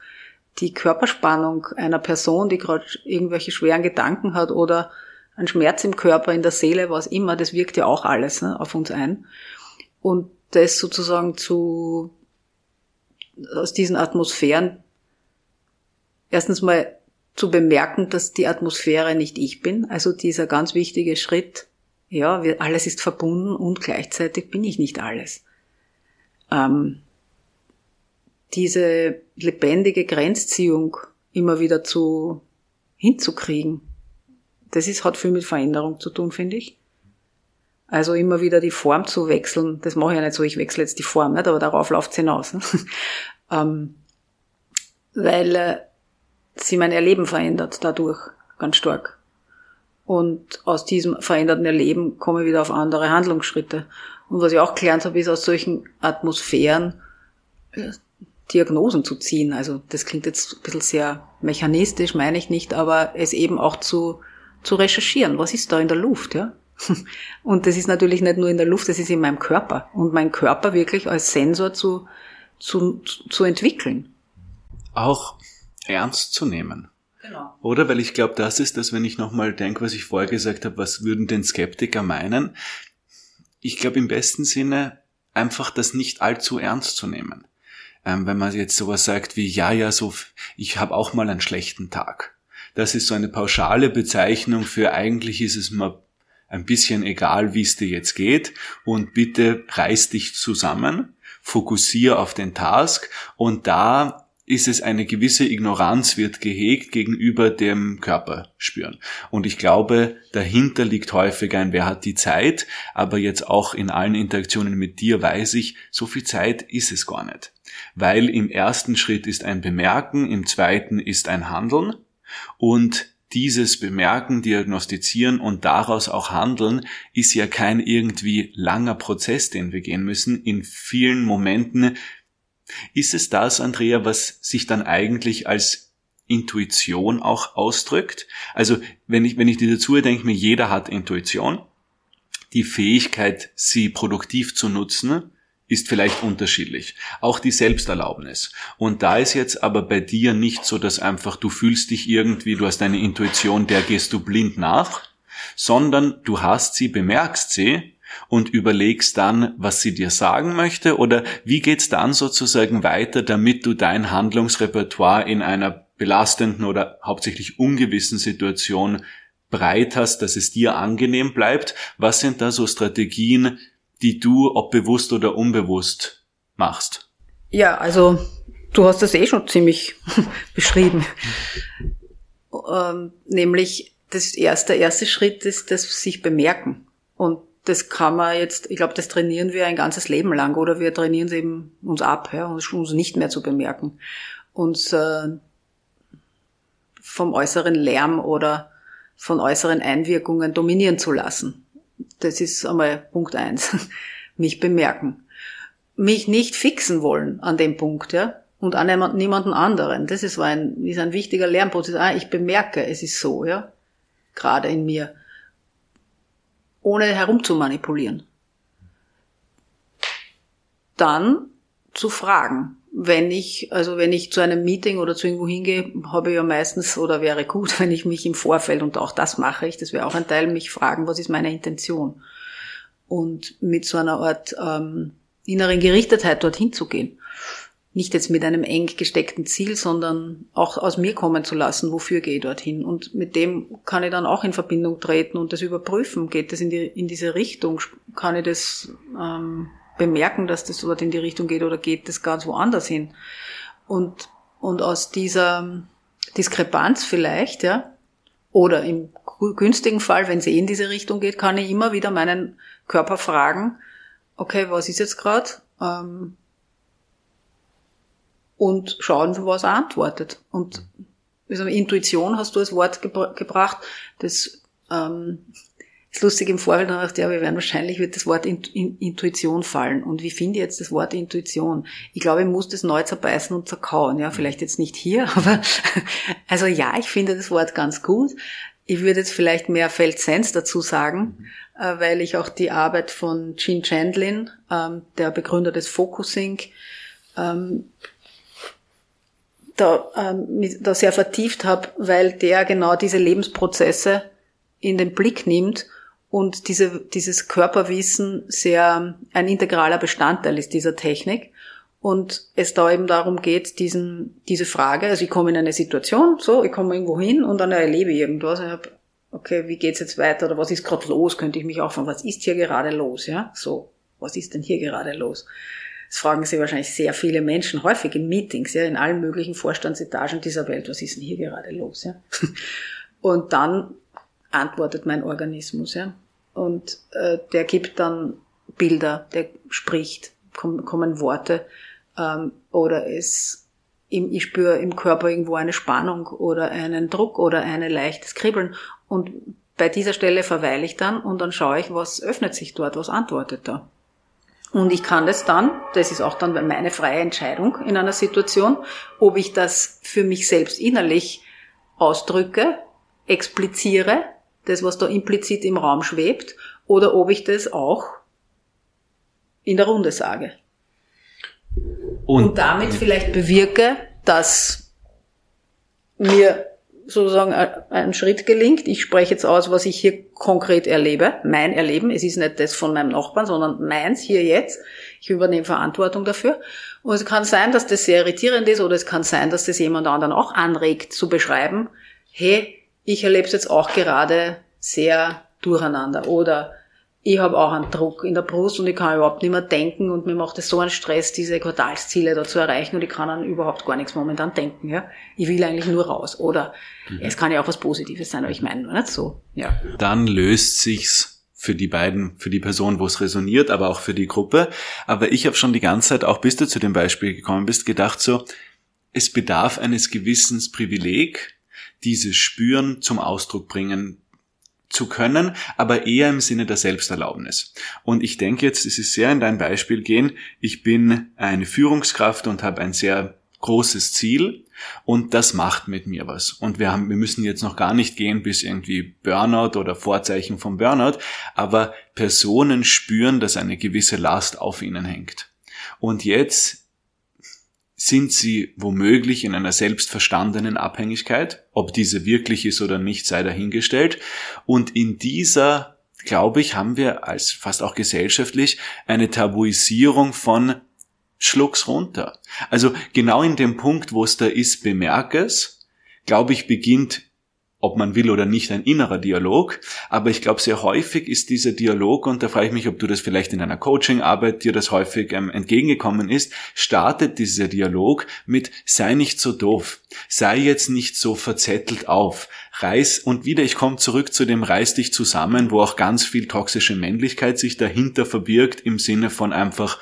S2: die Körperspannung einer Person, die gerade irgendwelche schweren Gedanken hat oder ein Schmerz im Körper, in der Seele, was immer, das wirkt ja auch alles ne, auf uns ein. Und das sozusagen zu, aus diesen Atmosphären erstens mal zu bemerken, dass die Atmosphäre nicht ich bin, also dieser ganz wichtige Schritt, ja, wir, alles ist verbunden und gleichzeitig bin ich nicht alles. Ähm, diese lebendige Grenzziehung immer wieder zu hinzukriegen, das ist, hat viel mit Veränderung zu tun, finde ich. Also immer wieder die Form zu wechseln, das mache ich ja nicht so, ich wechsle jetzt die Form, nicht, aber darauf läuft es hinaus. ähm, weil äh, sie mein Erleben verändert dadurch ganz stark. Und aus diesem veränderten Erleben komme ich wieder auf andere Handlungsschritte. Und was ich auch gelernt habe, ist aus solchen Atmosphären äh, Diagnosen zu ziehen. Also das klingt jetzt ein bisschen sehr mechanistisch, meine ich nicht, aber es eben auch zu, zu recherchieren. Was ist da in der Luft, ja? Und das ist natürlich nicht nur in der Luft, das ist in meinem Körper. Und meinen Körper wirklich als Sensor zu, zu, zu entwickeln.
S1: Auch ernst zu nehmen. Genau. Oder? Weil ich glaube, das ist das, wenn ich nochmal denke, was ich vorher gesagt habe, was würden denn Skeptiker meinen? Ich glaube im besten Sinne einfach das nicht allzu ernst zu nehmen. Ähm, wenn man jetzt sowas sagt wie, ja, ja, so, ich habe auch mal einen schlechten Tag. Das ist so eine pauschale Bezeichnung für eigentlich ist es mal ein bisschen egal, wie es dir jetzt geht und bitte reiß dich zusammen, fokussier auf den Task und da ist es eine gewisse Ignoranz wird gehegt gegenüber dem Körper spüren. Und ich glaube, dahinter liegt häufig ein, wer hat die Zeit, aber jetzt auch in allen Interaktionen mit dir weiß ich, so viel Zeit ist es gar nicht. Weil im ersten Schritt ist ein Bemerken, im zweiten ist ein Handeln und dieses Bemerken, Diagnostizieren und daraus auch handeln, ist ja kein irgendwie langer Prozess, den wir gehen müssen. In vielen Momenten ist es das, Andrea, was sich dann eigentlich als Intuition auch ausdrückt? Also, wenn ich, wenn ich dir dazu denke, mir jeder hat Intuition. Die Fähigkeit, sie produktiv zu nutzen, ist vielleicht unterschiedlich. Auch die Selbsterlaubnis. Und da ist jetzt aber bei dir nicht so, dass einfach du fühlst dich irgendwie, du hast eine Intuition, der gehst du blind nach, sondern du hast sie, bemerkst sie und überlegst dann, was sie dir sagen möchte oder wie geht's dann sozusagen weiter, damit du dein Handlungsrepertoire in einer belastenden oder hauptsächlich ungewissen Situation breit hast, dass es dir angenehm bleibt. Was sind da so Strategien, die du, ob bewusst oder unbewusst, machst?
S2: Ja, also du hast das eh schon ziemlich beschrieben. Ähm, nämlich das erste, der erste Schritt ist das sich bemerken. Und das kann man jetzt, ich glaube, das trainieren wir ein ganzes Leben lang oder wir trainieren es eben uns ab, ja, uns, nicht mehr zu bemerken. Uns äh, vom äußeren Lärm oder von äußeren Einwirkungen dominieren zu lassen. Das ist einmal Punkt eins. Mich bemerken. Mich nicht fixen wollen an dem Punkt, ja. Und an niemanden anderen. Das ist ein, ist ein wichtiger Lernprozess. Ah, ich bemerke, es ist so, ja. Gerade in mir ohne herumzumanipulieren. Dann zu fragen. Wenn ich, also wenn ich zu einem Meeting oder zu irgendwo hingehe, habe ich ja meistens oder wäre gut, wenn ich mich im Vorfeld, und auch das mache ich, das wäre auch ein Teil, mich fragen, was ist meine Intention? Und mit so einer Art ähm, inneren Gerichtetheit dorthin zu gehen nicht jetzt mit einem eng gesteckten Ziel, sondern auch aus mir kommen zu lassen, wofür gehe ich dorthin. Und mit dem kann ich dann auch in Verbindung treten und das überprüfen. Geht das in, die, in diese Richtung? Kann ich das ähm, bemerken, dass das dort in die Richtung geht oder geht das ganz woanders hin? Und, und aus dieser Diskrepanz vielleicht, ja, oder im günstigen Fall, wenn sie in diese Richtung geht, kann ich immer wieder meinen Körper fragen, okay, was ist jetzt gerade? Ähm, und schauen, was er antwortet. Und also Intuition hast du als Wort gebra gebracht. Das ähm, ist lustig im Vorfeld, dann dachte ja, wir werden wahrscheinlich wird das Wort Intuition fallen. Und wie finde ich jetzt das Wort Intuition? Ich glaube, ich muss das neu zerbeißen und zerkauen. Ja, vielleicht jetzt nicht hier, aber also ja, ich finde das Wort ganz gut. Ich würde jetzt vielleicht mehr Feldsens dazu sagen, äh, weil ich auch die Arbeit von Gene Chandlin, ähm, der Begründer des Focusing, ähm, da, ähm, da sehr vertieft habe, weil der genau diese Lebensprozesse in den Blick nimmt und diese, dieses Körperwissen sehr ein integraler Bestandteil ist dieser Technik. Und es da eben darum geht, diesen, diese Frage, also ich komme in eine Situation, so, ich komme irgendwo hin und dann erlebe ich irgendwas. Ich hab, okay, wie geht's jetzt weiter oder was ist gerade los? Könnte ich mich auch fragen, was ist hier gerade los? Ja, so, was ist denn hier gerade los? Das fragen sich wahrscheinlich sehr viele Menschen häufig in Meetings, ja, in allen möglichen Vorstandsetagen dieser Welt. Was ist denn hier gerade los? Ja? Und dann antwortet mein Organismus. Ja? Und äh, der gibt dann Bilder, der spricht, kommen, kommen Worte ähm, oder es ich spüre im Körper irgendwo eine Spannung oder einen Druck oder ein leichtes Kribbeln und bei dieser Stelle verweile ich dann und dann schaue ich, was öffnet sich dort, was antwortet da. Und ich kann das dann, das ist auch dann meine freie Entscheidung in einer Situation, ob ich das für mich selbst innerlich ausdrücke, expliziere das, was da implizit im Raum schwebt, oder ob ich das auch in der Runde sage. Und, und damit vielleicht bewirke, dass mir sozusagen ein Schritt gelingt. Ich spreche jetzt aus, was ich hier konkret erlebe, mein Erleben. Es ist nicht das von meinem Nachbarn, sondern meins hier jetzt. Ich übernehme Verantwortung dafür. Und es kann sein, dass das sehr irritierend ist oder es kann sein, dass das jemand anderen auch anregt zu beschreiben, hey, ich erlebe es jetzt auch gerade sehr durcheinander oder ich habe auch einen Druck in der Brust und ich kann überhaupt nicht mehr denken und mir macht es so einen Stress, diese Quartalsziele da zu erreichen und ich kann an überhaupt gar nichts momentan denken. Ja? Ich will eigentlich nur raus. Oder mhm. es kann ja auch was Positives sein, aber ich meine nur nicht so. Ja.
S1: Dann löst sich's für die beiden, für die Person, wo es resoniert, aber auch für die Gruppe. Aber ich habe schon die ganze Zeit, auch bis du zu dem Beispiel gekommen bist, gedacht so, es bedarf eines gewissen Privileg, dieses Spüren zum Ausdruck bringen zu können, aber eher im Sinne der Selbsterlaubnis. Und ich denke jetzt, es ist sehr in dein Beispiel gehen, ich bin eine Führungskraft und habe ein sehr großes Ziel und das macht mit mir was. Und wir haben, wir müssen jetzt noch gar nicht gehen bis irgendwie Burnout oder Vorzeichen vom Burnout, aber Personen spüren, dass eine gewisse Last auf ihnen hängt. Und jetzt sind sie womöglich in einer selbstverstandenen Abhängigkeit, ob diese wirklich ist oder nicht, sei dahingestellt. Und in dieser, glaube ich, haben wir als fast auch gesellschaftlich eine Tabuisierung von Schlucks runter. Also genau in dem Punkt, wo es da ist, bemerke es, glaube ich, beginnt ob man will oder nicht, ein innerer Dialog. Aber ich glaube, sehr häufig ist dieser Dialog, und da frage ich mich, ob du das vielleicht in einer Coachingarbeit dir das häufig ähm, entgegengekommen ist, startet dieser Dialog mit sei nicht so doof, sei jetzt nicht so verzettelt auf, reiß, und wieder, ich komme zurück zu dem reiß dich zusammen, wo auch ganz viel toxische Männlichkeit sich dahinter verbirgt, im Sinne von einfach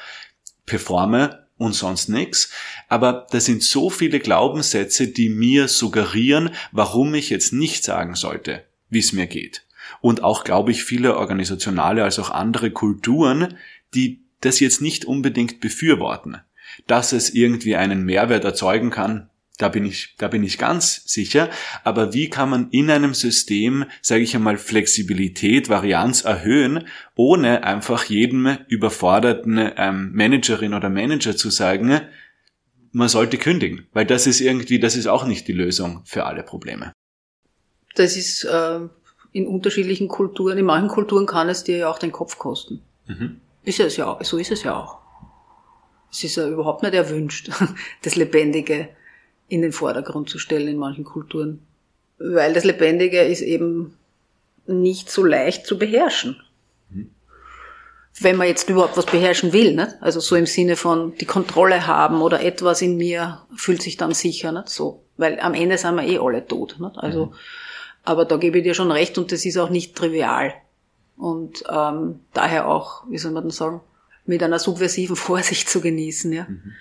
S1: performe, und sonst nichts. Aber da sind so viele Glaubenssätze, die mir suggerieren, warum ich jetzt nicht sagen sollte, wie es mir geht. Und auch, glaube ich, viele organisationale als auch andere Kulturen, die das jetzt nicht unbedingt befürworten. Dass es irgendwie einen Mehrwert erzeugen kann, da bin ich, da bin ich ganz sicher. Aber wie kann man in einem System, sage ich einmal, Flexibilität, Varianz erhöhen, ohne einfach jedem überforderten ähm, Managerin oder Manager zu sagen, man sollte kündigen, weil das ist irgendwie, das ist auch nicht die Lösung für alle Probleme.
S2: Das ist äh, in unterschiedlichen Kulturen, in manchen Kulturen kann es dir ja auch den Kopf kosten. Mhm. Ist es ja, so ist es ja auch. Es ist ja überhaupt nicht erwünscht, das Lebendige in den Vordergrund zu stellen in manchen Kulturen. Weil das Lebendige ist eben nicht so leicht zu beherrschen. Mhm. Wenn man jetzt überhaupt was beherrschen will, nicht? also so im Sinne von die Kontrolle haben oder etwas in mir fühlt sich dann sicher, nicht? so, weil am Ende sind wir eh alle tot. Nicht? Also, mhm. aber da gebe ich dir schon recht und das ist auch nicht trivial und ähm, daher auch, wie soll man denn sagen, mit einer subversiven Vorsicht zu genießen. Ja. Mhm.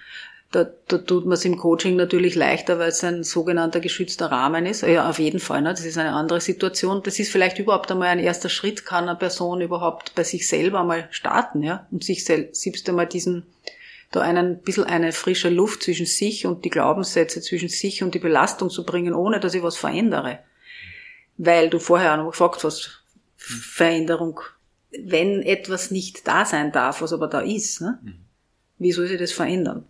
S2: Da, da tut man es im Coaching natürlich leichter, weil es ein sogenannter geschützter Rahmen ist. Ja, auf jeden Fall. Ne? Das ist eine andere Situation. Das ist vielleicht überhaupt einmal ein erster Schritt, kann eine Person überhaupt bei sich selber mal starten, ja, und sich selbst einmal diesen, da einen bisschen eine frische Luft zwischen sich und die Glaubenssätze zwischen sich und die Belastung zu bringen, ohne dass ich was verändere. Weil du vorher auch noch gefragt hast, Veränderung, wenn etwas nicht da sein darf, was aber da ist, ne? Mhm. wie soll sich das verändern?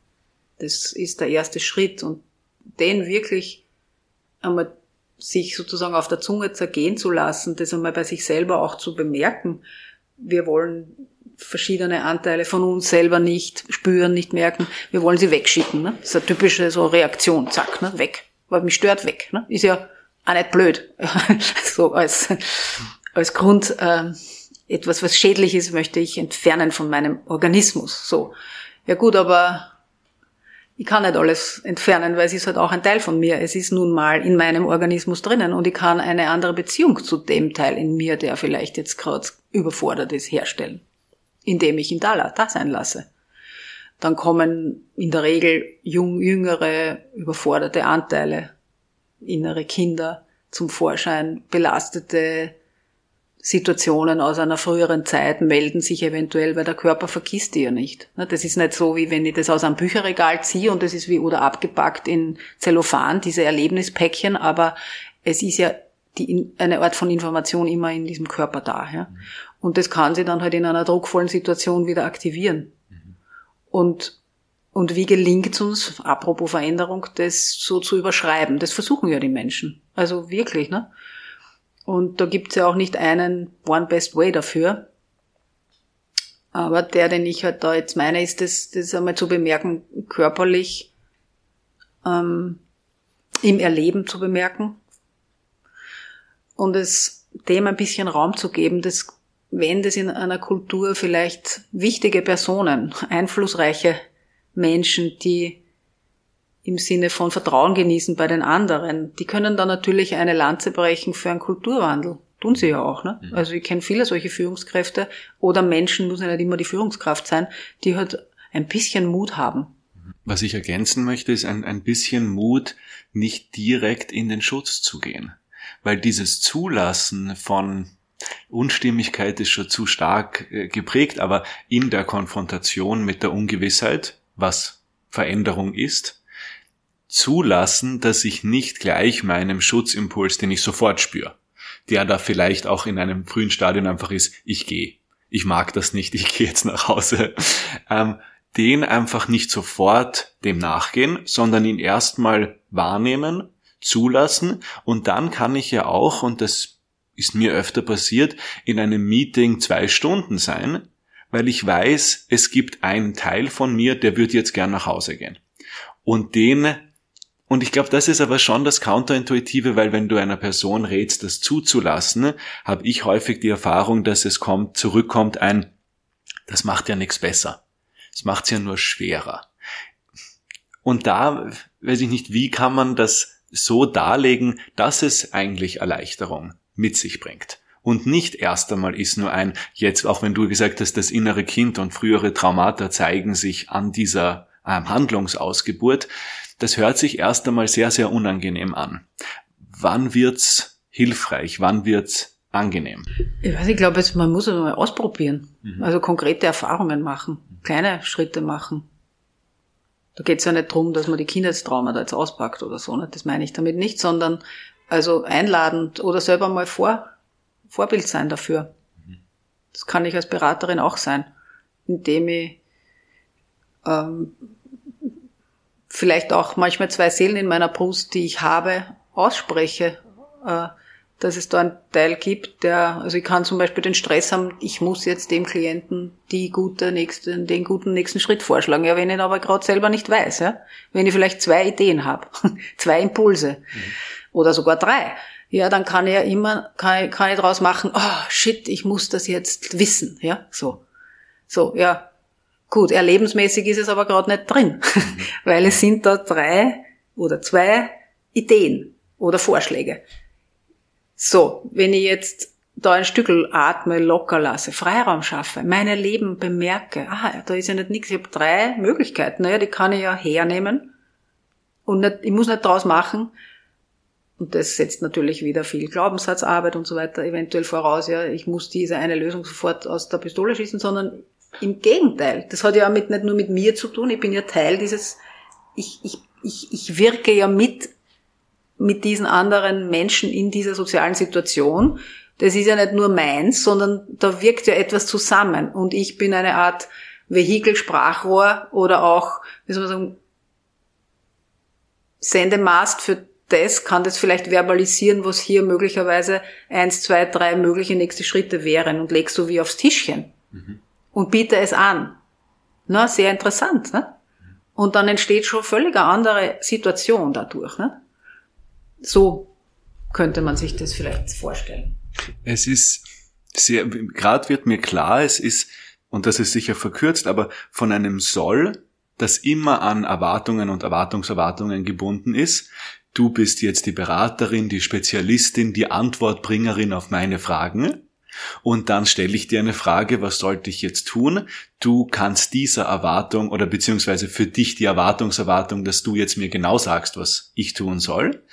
S2: Das ist der erste Schritt und den wirklich einmal sich sozusagen auf der Zunge zergehen zu lassen, das einmal bei sich selber auch zu bemerken. Wir wollen verschiedene Anteile von uns selber nicht spüren, nicht merken. Wir wollen sie wegschicken. Ne? Das ist eine typische so Reaktion, zack, ne? weg. Weil mich stört weg. Ne? Ist ja auch nicht blöd. so als, als Grund äh, etwas, was schädlich ist, möchte ich entfernen von meinem Organismus. So. Ja gut, aber ich kann nicht alles entfernen, weil es ist halt auch ein Teil von mir. Es ist nun mal in meinem Organismus drinnen und ich kann eine andere Beziehung zu dem Teil in mir, der vielleicht jetzt gerade überfordert ist, herstellen, indem ich ihn da, da sein lasse. Dann kommen in der Regel jung, jüngere, überforderte Anteile, innere Kinder zum Vorschein, belastete Situationen aus einer früheren Zeit melden sich eventuell, weil der Körper vergisst die ja nicht. Das ist nicht so, wie wenn ich das aus einem Bücherregal ziehe und das ist wie oder abgepackt in Zellophan, diese Erlebnispäckchen, aber es ist ja die, eine Art von Information immer in diesem Körper da. Ja? Und das kann sie dann halt in einer druckvollen Situation wieder aktivieren. Und, und wie gelingt es uns, apropos Veränderung, das so zu überschreiben? Das versuchen ja die Menschen. Also wirklich, ne? Und da gibt's ja auch nicht einen One Best Way dafür. Aber der, den ich halt da jetzt meine, ist das, das einmal zu bemerken, körperlich ähm, im Erleben zu bemerken und es dem ein bisschen Raum zu geben, dass wenn das in einer Kultur vielleicht wichtige Personen, einflussreiche Menschen, die im Sinne von Vertrauen genießen bei den anderen, die können dann natürlich eine Lanze brechen für einen Kulturwandel. Tun sie ja auch. Ne? Mhm. Also ich kenne viele solche Führungskräfte oder Menschen, muss ja nicht immer die Führungskraft sein, die halt ein bisschen Mut haben.
S1: Was ich ergänzen möchte, ist ein, ein bisschen Mut, nicht direkt in den Schutz zu gehen. Weil dieses Zulassen von Unstimmigkeit ist schon zu stark äh, geprägt, aber in der Konfrontation mit der Ungewissheit, was Veränderung ist, zulassen, dass ich nicht gleich meinem Schutzimpuls, den ich sofort spüre, der da vielleicht auch in einem frühen Stadion einfach ist, ich gehe. Ich mag das nicht, ich gehe jetzt nach Hause. Ähm, den einfach nicht sofort dem nachgehen, sondern ihn erstmal wahrnehmen, zulassen und dann kann ich ja auch, und das ist mir öfter passiert, in einem Meeting zwei Stunden sein, weil ich weiß, es gibt einen Teil von mir, der wird jetzt gern nach Hause gehen. Und den und ich glaube, das ist aber schon das Counterintuitive, weil wenn du einer Person rätst, das zuzulassen, habe ich häufig die Erfahrung, dass es kommt, zurückkommt ein, das macht ja nichts besser. Es macht es ja nur schwerer. Und da weiß ich nicht, wie kann man das so darlegen, dass es eigentlich Erleichterung mit sich bringt. Und nicht erst einmal ist nur ein, jetzt auch wenn du gesagt hast, das innere Kind und frühere Traumata zeigen sich an dieser ähm, Handlungsausgeburt, das hört sich erst einmal sehr, sehr unangenehm an. Wann wird's hilfreich? Wann wird's angenehm?
S2: Ich weiß, ich glaube, man muss es mal ausprobieren. Mhm. Also konkrete Erfahrungen machen, kleine Schritte machen. Da geht es ja nicht darum, dass man die Kindheitstrauma da jetzt auspackt oder so. Nicht? Das meine ich damit nicht, sondern also einladend oder selber mal vor, Vorbild sein dafür. Mhm. Das kann ich als Beraterin auch sein, indem ich ähm, vielleicht auch manchmal zwei Seelen in meiner Brust, die ich habe, ausspreche, äh, dass es da einen Teil gibt, der, also ich kann zum Beispiel den Stress haben, ich muss jetzt dem Klienten die gute nächste, den guten nächsten Schritt vorschlagen. Ja, wenn ich ihn aber gerade selber nicht weiß, ja, wenn ich vielleicht zwei Ideen habe, zwei Impulse mhm. oder sogar drei, ja, dann kann ich ja immer, kann ich, kann ich daraus machen, oh shit, ich muss das jetzt wissen, ja, so. So, ja, Gut, erlebensmäßig ist es aber gerade nicht drin, weil es sind da drei oder zwei Ideen oder Vorschläge. So, wenn ich jetzt da ein Stückel atme, locker lasse, Freiraum schaffe, meine Leben bemerke, aha, da ist ja nicht nichts, ich habe drei Möglichkeiten, naja, die kann ich ja hernehmen und nicht, ich muss nicht draus machen. Und das setzt natürlich wieder viel Glaubenssatzarbeit und so weiter eventuell voraus, ja, ich muss diese eine Lösung sofort aus der Pistole schießen, sondern im Gegenteil. Das hat ja mit, nicht nur mit mir zu tun, ich bin ja Teil dieses, ich, ich, ich, ich wirke ja mit, mit diesen anderen Menschen in dieser sozialen Situation das ist ja nicht nur meins, sondern da wirkt ja etwas zusammen. Und ich bin eine Art Vehikel, Sprachrohr oder auch, wie soll man sagen, Sendemast für das, kann das vielleicht verbalisieren, was hier möglicherweise eins, zwei, drei mögliche nächste Schritte wären und legst du wie aufs Tischchen mhm. Und biete es an. Na, sehr interessant, ne? Und dann entsteht schon völlig eine andere Situation dadurch, ne? So könnte man sich das vielleicht vorstellen.
S1: Es ist sehr, gerade wird mir klar, es ist, und das ist sicher verkürzt, aber von einem Soll, das immer an Erwartungen und Erwartungserwartungen gebunden ist. Du bist jetzt die Beraterin, die Spezialistin, die Antwortbringerin auf meine Fragen. Und dann stelle ich dir eine Frage, was sollte ich jetzt tun? Du kannst dieser Erwartung oder beziehungsweise für dich die Erwartungserwartung, dass du jetzt mir genau sagst, was ich tun soll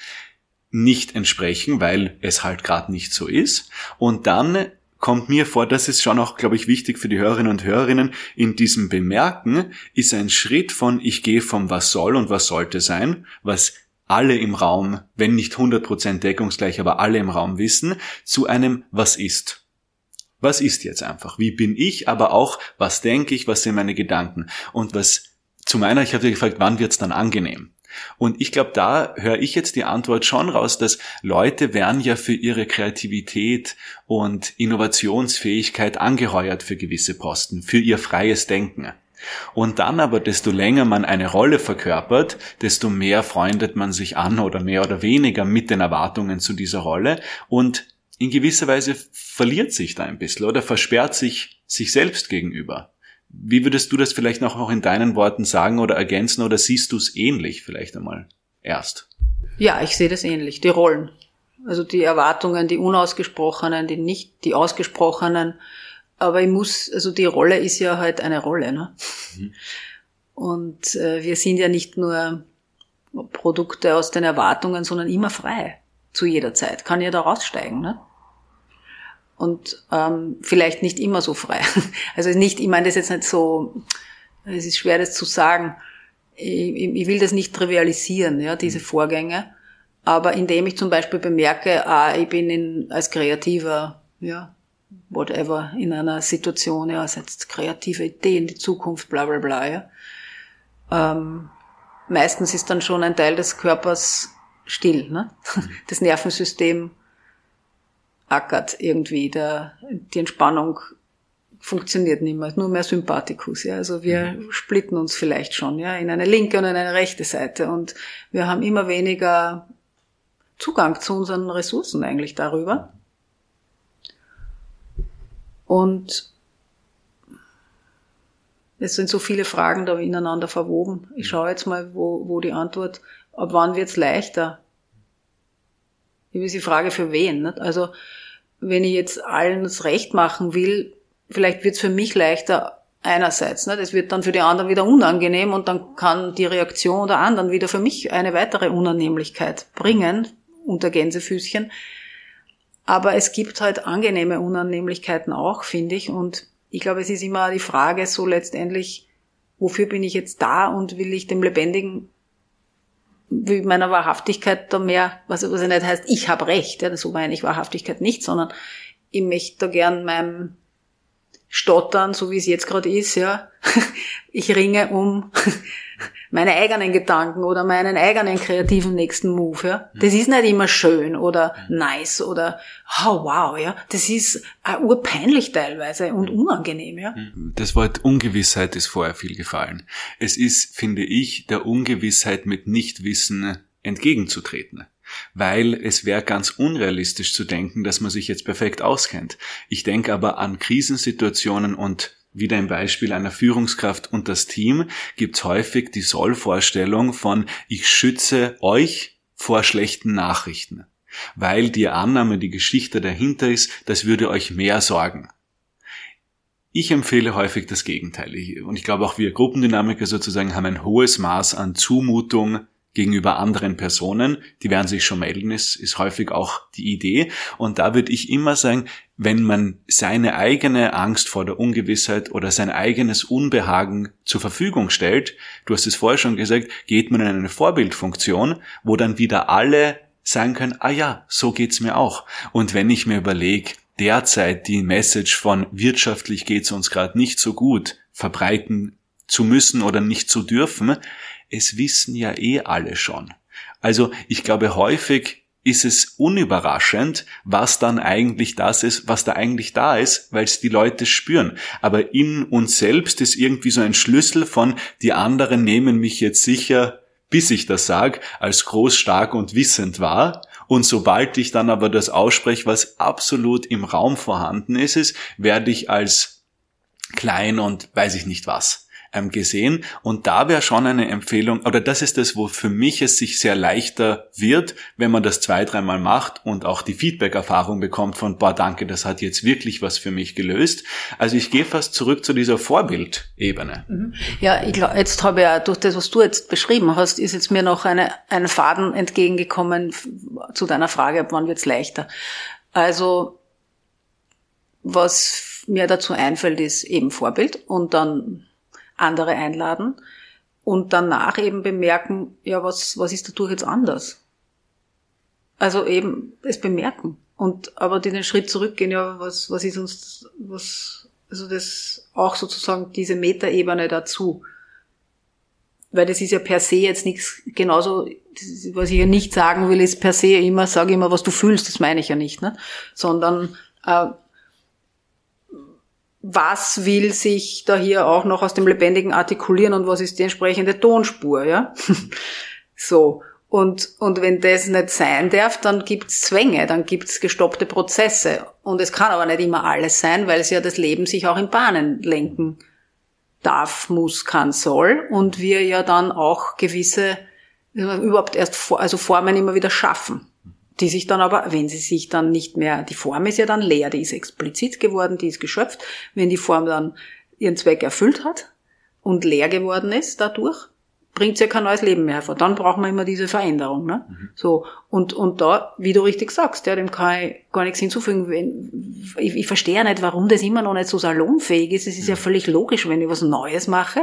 S1: nicht entsprechen, weil es halt gerade nicht so ist. Und dann kommt mir vor, das ist schon auch, glaube ich, wichtig für die Hörerinnen und Hörerinnen, in diesem Bemerken ist ein Schritt von ich gehe vom was soll und was sollte sein, was alle im Raum, wenn nicht 100% deckungsgleich, aber alle im Raum wissen, zu einem was ist. Was ist jetzt einfach? Wie bin ich? Aber auch, was denke ich? Was sind meine Gedanken? Und was zu meiner, ich habe dir gefragt, wann wird's dann angenehm? Und ich glaube, da höre ich jetzt die Antwort schon raus, dass Leute werden ja für ihre Kreativität und Innovationsfähigkeit angeheuert für gewisse Posten, für ihr freies Denken. Und dann aber, desto länger man eine Rolle verkörpert, desto mehr freundet man sich an oder mehr oder weniger mit den Erwartungen zu dieser Rolle und in gewisser Weise verliert sich da ein bisschen oder versperrt sich sich selbst gegenüber. Wie würdest du das vielleicht noch in deinen Worten sagen oder ergänzen oder siehst du es ähnlich vielleicht einmal erst?
S2: Ja, ich sehe das ähnlich. Die Rollen. Also die Erwartungen, die unausgesprochenen, die nicht, die ausgesprochenen. Aber ich muss, also die Rolle ist ja halt eine Rolle. Ne? Mhm. Und äh, wir sind ja nicht nur Produkte aus den Erwartungen, sondern immer frei. Zu jeder Zeit. Kann ja da raussteigen. Ne? Und ähm, vielleicht nicht immer so frei. Also nicht, ich meine das jetzt nicht so, es ist schwer das zu sagen. Ich, ich will das nicht trivialisieren, ja, diese mhm. Vorgänge. Aber indem ich zum Beispiel bemerke, ah, ich bin in, als Kreativer, ja, whatever, in einer Situation, ja, setzt kreative Ideen, die Zukunft, bla bla bla, ja. Ähm, meistens ist dann schon ein Teil des Körpers still, ne? Mhm. Das Nervensystem ackert irgendwie, der, die Entspannung funktioniert nicht mehr, nur mehr Sympathikus. Ja. Also wir mhm. splitten uns vielleicht schon ja, in eine linke und in eine rechte Seite und wir haben immer weniger Zugang zu unseren Ressourcen eigentlich darüber. Und es sind so viele Fragen da ineinander verwoben. Ich schaue jetzt mal, wo, wo die Antwort, ab wann wird's leichter? Wie ist die Frage für wen? Nicht? Also wenn ich jetzt allen das Recht machen will, vielleicht wird es für mich leichter einerseits. Ne? Das wird dann für die anderen wieder unangenehm und dann kann die Reaktion der anderen wieder für mich eine weitere Unannehmlichkeit bringen, unter Gänsefüßchen. Aber es gibt halt angenehme Unannehmlichkeiten auch, finde ich. Und ich glaube, es ist immer die Frage so letztendlich, wofür bin ich jetzt da und will ich dem Lebendigen wie meiner Wahrhaftigkeit da mehr, was, was ja nicht heißt, ich habe recht, ja, so meine ich Wahrhaftigkeit nicht, sondern ich möchte da gern meinem Stottern, so wie es jetzt gerade ist, ja, ich ringe um meine eigenen Gedanken oder meinen eigenen kreativen nächsten Move, ja. Das ist nicht immer schön oder nice oder oh wow, ja. Das ist auch urpeinlich teilweise und unangenehm, ja.
S1: Das Wort Ungewissheit ist vorher viel gefallen. Es ist, finde ich, der Ungewissheit mit Nichtwissen entgegenzutreten weil es wäre ganz unrealistisch zu denken, dass man sich jetzt perfekt auskennt. Ich denke aber an Krisensituationen und wieder im Beispiel einer Führungskraft und das Team gibt's häufig die Sollvorstellung von ich schütze euch vor schlechten Nachrichten. weil die Annahme, die Geschichte dahinter ist, das würde euch mehr sorgen. Ich empfehle häufig das Gegenteil. Und ich glaube auch wir Gruppendynamiker sozusagen haben ein hohes Maß an Zumutung gegenüber anderen Personen. Die werden sich schon melden, ist, ist häufig auch die Idee. Und da würde ich immer sagen, wenn man seine eigene Angst vor der Ungewissheit oder sein eigenes Unbehagen zur Verfügung stellt, du hast es vorher schon gesagt, geht man in eine Vorbildfunktion, wo dann wieder alle sagen können, ah ja, so geht's mir auch. Und wenn ich mir überlege, derzeit die Message von wirtschaftlich geht's uns gerade nicht so gut verbreiten zu müssen oder nicht zu dürfen, es wissen ja eh alle schon. Also ich glaube häufig ist es unüberraschend, was dann eigentlich das ist, was da eigentlich da ist, weil es die Leute spüren. Aber in uns selbst ist irgendwie so ein Schlüssel von, die anderen nehmen mich jetzt sicher, bis ich das sag, als groß, stark und wissend wahr. Und sobald ich dann aber das ausspreche, was absolut im Raum vorhanden ist, ist werde ich als klein und weiß ich nicht was ähm, gesehen. Und da wäre schon eine Empfehlung, oder das ist das, wo für mich es sich sehr leichter wird, wenn man das zwei, dreimal macht und auch die Feedback-Erfahrung bekommt von, boah, danke, das hat jetzt wirklich was für mich gelöst. Also ich gehe fast zurück zu dieser Vorbildebene.
S2: Mhm. Ja, ich glaube, jetzt habe ich ja durch das, was du jetzt beschrieben hast, ist jetzt mir noch eine, ein Faden entgegengekommen zu deiner Frage, wann wird's leichter. Also, was mir dazu einfällt, ist eben Vorbild und dann andere einladen und danach eben bemerken, ja, was, was ist dadurch jetzt anders? Also eben es bemerken und aber den Schritt zurückgehen, ja, was, was ist uns, was, also das auch sozusagen diese Metaebene dazu. Weil das ist ja per se jetzt nichts, genauso, was ich ja nicht sagen will, ist per se immer, sage immer, was du fühlst, das meine ich ja nicht, ne? sondern äh, was will sich da hier auch noch aus dem Lebendigen artikulieren und was ist die entsprechende Tonspur, ja? so. Und, und wenn das nicht sein darf, dann gibt's Zwänge, dann gibt's gestoppte Prozesse. Und es kann aber nicht immer alles sein, weil es ja das Leben sich auch in Bahnen lenken darf, muss, kann, soll. Und wir ja dann auch gewisse, überhaupt erst, also Formen immer wieder schaffen die sich dann aber, wenn sie sich dann nicht mehr, die Form ist ja dann leer, die ist explizit geworden, die ist geschöpft. Wenn die Form dann ihren Zweck erfüllt hat und leer geworden ist dadurch, bringt sie ja kein neues Leben mehr hervor. Dann braucht man immer diese Veränderung. Ne? Mhm. So und und da, wie du richtig sagst, ja, dem kann ich gar nichts hinzufügen. Wenn, ich, ich verstehe ja nicht, warum das immer noch nicht so salonfähig ist. Es ist ja mhm. völlig logisch, wenn ich was Neues mache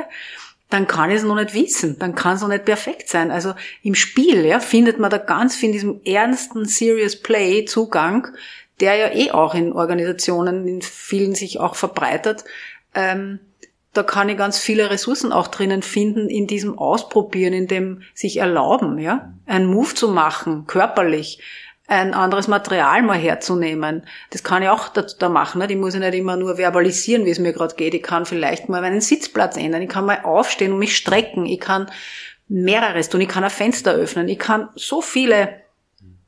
S2: dann kann ich es noch nicht wissen, dann kann es noch nicht perfekt sein. Also im Spiel ja, findet man da ganz viel in diesem ernsten Serious Play Zugang, der ja eh auch in Organisationen, in vielen sich auch verbreitert. Ähm, da kann ich ganz viele Ressourcen auch drinnen finden, in diesem Ausprobieren, in dem sich erlauben, ja, einen Move zu machen, körperlich, ein anderes Material mal herzunehmen. Das kann ich auch da, da machen. Nicht? Ich muss ja nicht immer nur verbalisieren, wie es mir gerade geht. Ich kann vielleicht mal meinen Sitzplatz ändern. Ich kann mal aufstehen und mich strecken. Ich kann mehreres tun. Ich kann ein Fenster öffnen. Ich kann so viele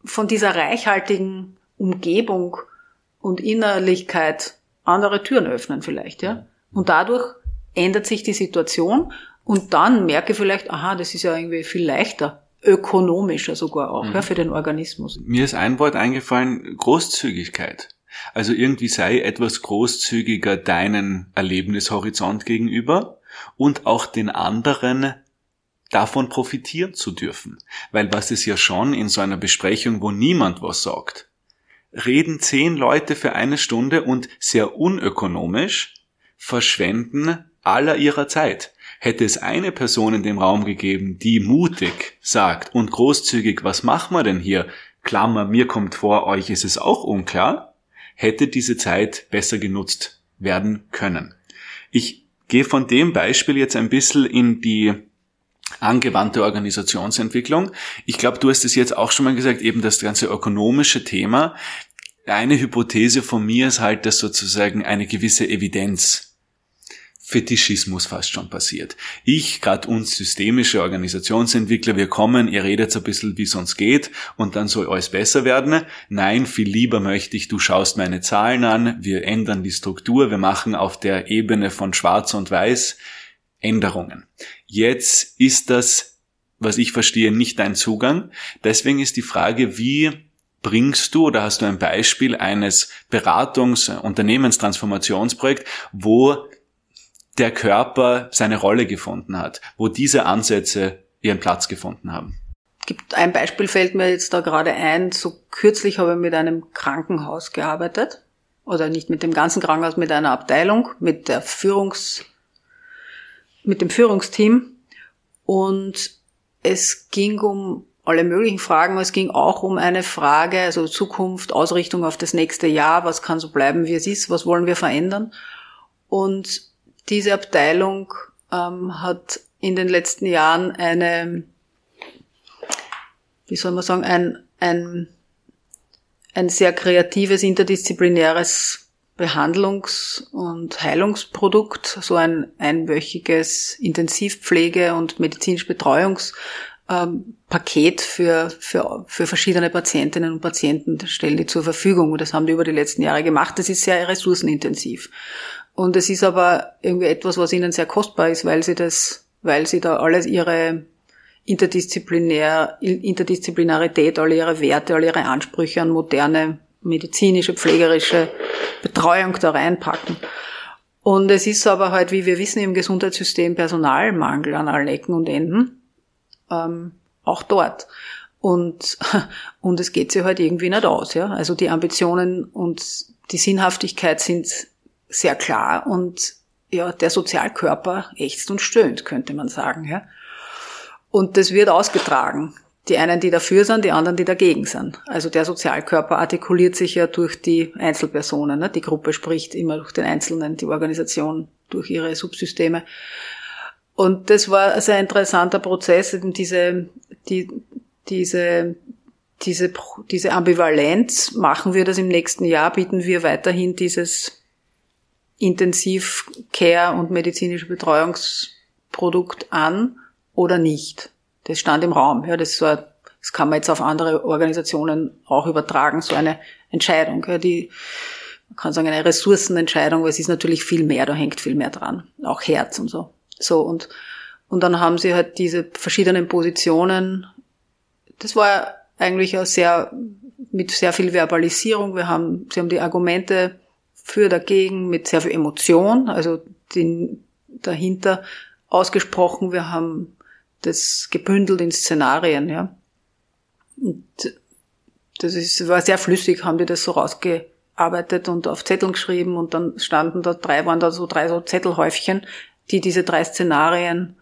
S2: von dieser reichhaltigen Umgebung und Innerlichkeit andere Türen öffnen vielleicht, ja. Und dadurch ändert sich die Situation und dann merke ich vielleicht, aha, das ist ja irgendwie viel leichter ökonomischer sogar auch, mhm. ja, für den Organismus.
S1: Mir ist ein Wort eingefallen, Großzügigkeit. Also irgendwie sei etwas großzügiger deinen Erlebnishorizont gegenüber und auch den anderen davon profitieren zu dürfen. Weil was ist ja schon in so einer Besprechung, wo niemand was sagt, reden zehn Leute für eine Stunde und sehr unökonomisch verschwenden aller ihrer Zeit. Hätte es eine Person in dem Raum gegeben, die mutig sagt und großzügig, was machen wir denn hier? Klammer, mir kommt vor, euch ist es auch unklar, hätte diese Zeit besser genutzt werden können. Ich gehe von dem Beispiel jetzt ein bisschen in die angewandte Organisationsentwicklung. Ich glaube, du hast es jetzt auch schon mal gesagt, eben das ganze ökonomische Thema. Eine Hypothese von mir ist halt, dass sozusagen eine gewisse Evidenz Fetischismus fast schon passiert. Ich, gerade uns systemische Organisationsentwickler, wir kommen, ihr redet so ein bisschen, wie es uns geht und dann soll alles besser werden. Nein, viel lieber möchte ich, du schaust meine Zahlen an, wir ändern die Struktur, wir machen auf der Ebene von Schwarz und Weiß Änderungen. Jetzt ist das, was ich verstehe, nicht dein Zugang. Deswegen ist die Frage, wie bringst du oder hast du ein Beispiel eines Beratungs-, Unternehmenstransformationsprojekts, wo der Körper seine Rolle gefunden hat, wo diese Ansätze ihren Platz gefunden haben?
S2: Gibt ein Beispiel fällt mir jetzt da gerade ein. So kürzlich habe ich mit einem Krankenhaus gearbeitet. Oder nicht mit dem ganzen Krankenhaus, mit einer Abteilung, mit der Führungs, mit dem Führungsteam. Und es ging um alle möglichen Fragen. Es ging auch um eine Frage, also Zukunft, Ausrichtung auf das nächste Jahr. Was kann so bleiben, wie es ist? Was wollen wir verändern? Und diese Abteilung ähm, hat in den letzten Jahren eine, wie soll man sagen, ein, ein, ein sehr kreatives, interdisziplinäres Behandlungs- und Heilungsprodukt, so ein einwöchiges Intensivpflege- und medizinisch Betreuungspaket ähm, für, für, für verschiedene Patientinnen und Patienten stellen die zur Verfügung. Und das haben die über die letzten Jahre gemacht. Das ist sehr ressourcenintensiv. Und es ist aber irgendwie etwas, was ihnen sehr kostbar ist, weil sie das, weil sie da alles ihre interdisziplinär, Interdisziplinarität, alle ihre Werte, alle ihre Ansprüche an moderne medizinische, pflegerische Betreuung da reinpacken. Und es ist aber halt, wie wir wissen, im Gesundheitssystem Personalmangel an allen Ecken und Enden, ähm, auch dort. Und, und es geht sich halt irgendwie nicht aus. Ja? Also die Ambitionen und die Sinnhaftigkeit sind sehr klar und ja, der Sozialkörper ächzt und stöhnt, könnte man sagen. Ja. Und das wird ausgetragen. Die einen, die dafür sind, die anderen, die dagegen sind. Also der Sozialkörper artikuliert sich ja durch die Einzelpersonen. Ne? Die Gruppe spricht immer durch den Einzelnen, die Organisation durch ihre Subsysteme. Und das war ein sehr interessanter Prozess, eben diese, die, diese, diese, diese Ambivalenz. Machen wir das im nächsten Jahr? Bieten wir weiterhin dieses Intensivcare und medizinische Betreuungsprodukt an oder nicht. Das stand im Raum. Ja, das, war, das kann man jetzt auf andere Organisationen auch übertragen, so eine Entscheidung. Ja, die, man kann sagen, eine Ressourcenentscheidung, weil es ist natürlich viel mehr, da hängt viel mehr dran. Auch Herz und so. So, und, und dann haben sie halt diese verschiedenen Positionen. Das war eigentlich auch sehr, mit sehr viel Verbalisierung. Wir haben, sie haben die Argumente für dagegen mit sehr viel Emotion, also den, dahinter ausgesprochen. Wir haben das gebündelt in Szenarien, ja. Und das ist, war sehr flüssig, haben die das so rausgearbeitet und auf Zetteln geschrieben und dann standen da drei, waren da so drei so Zettelhäufchen, die diese drei Szenarien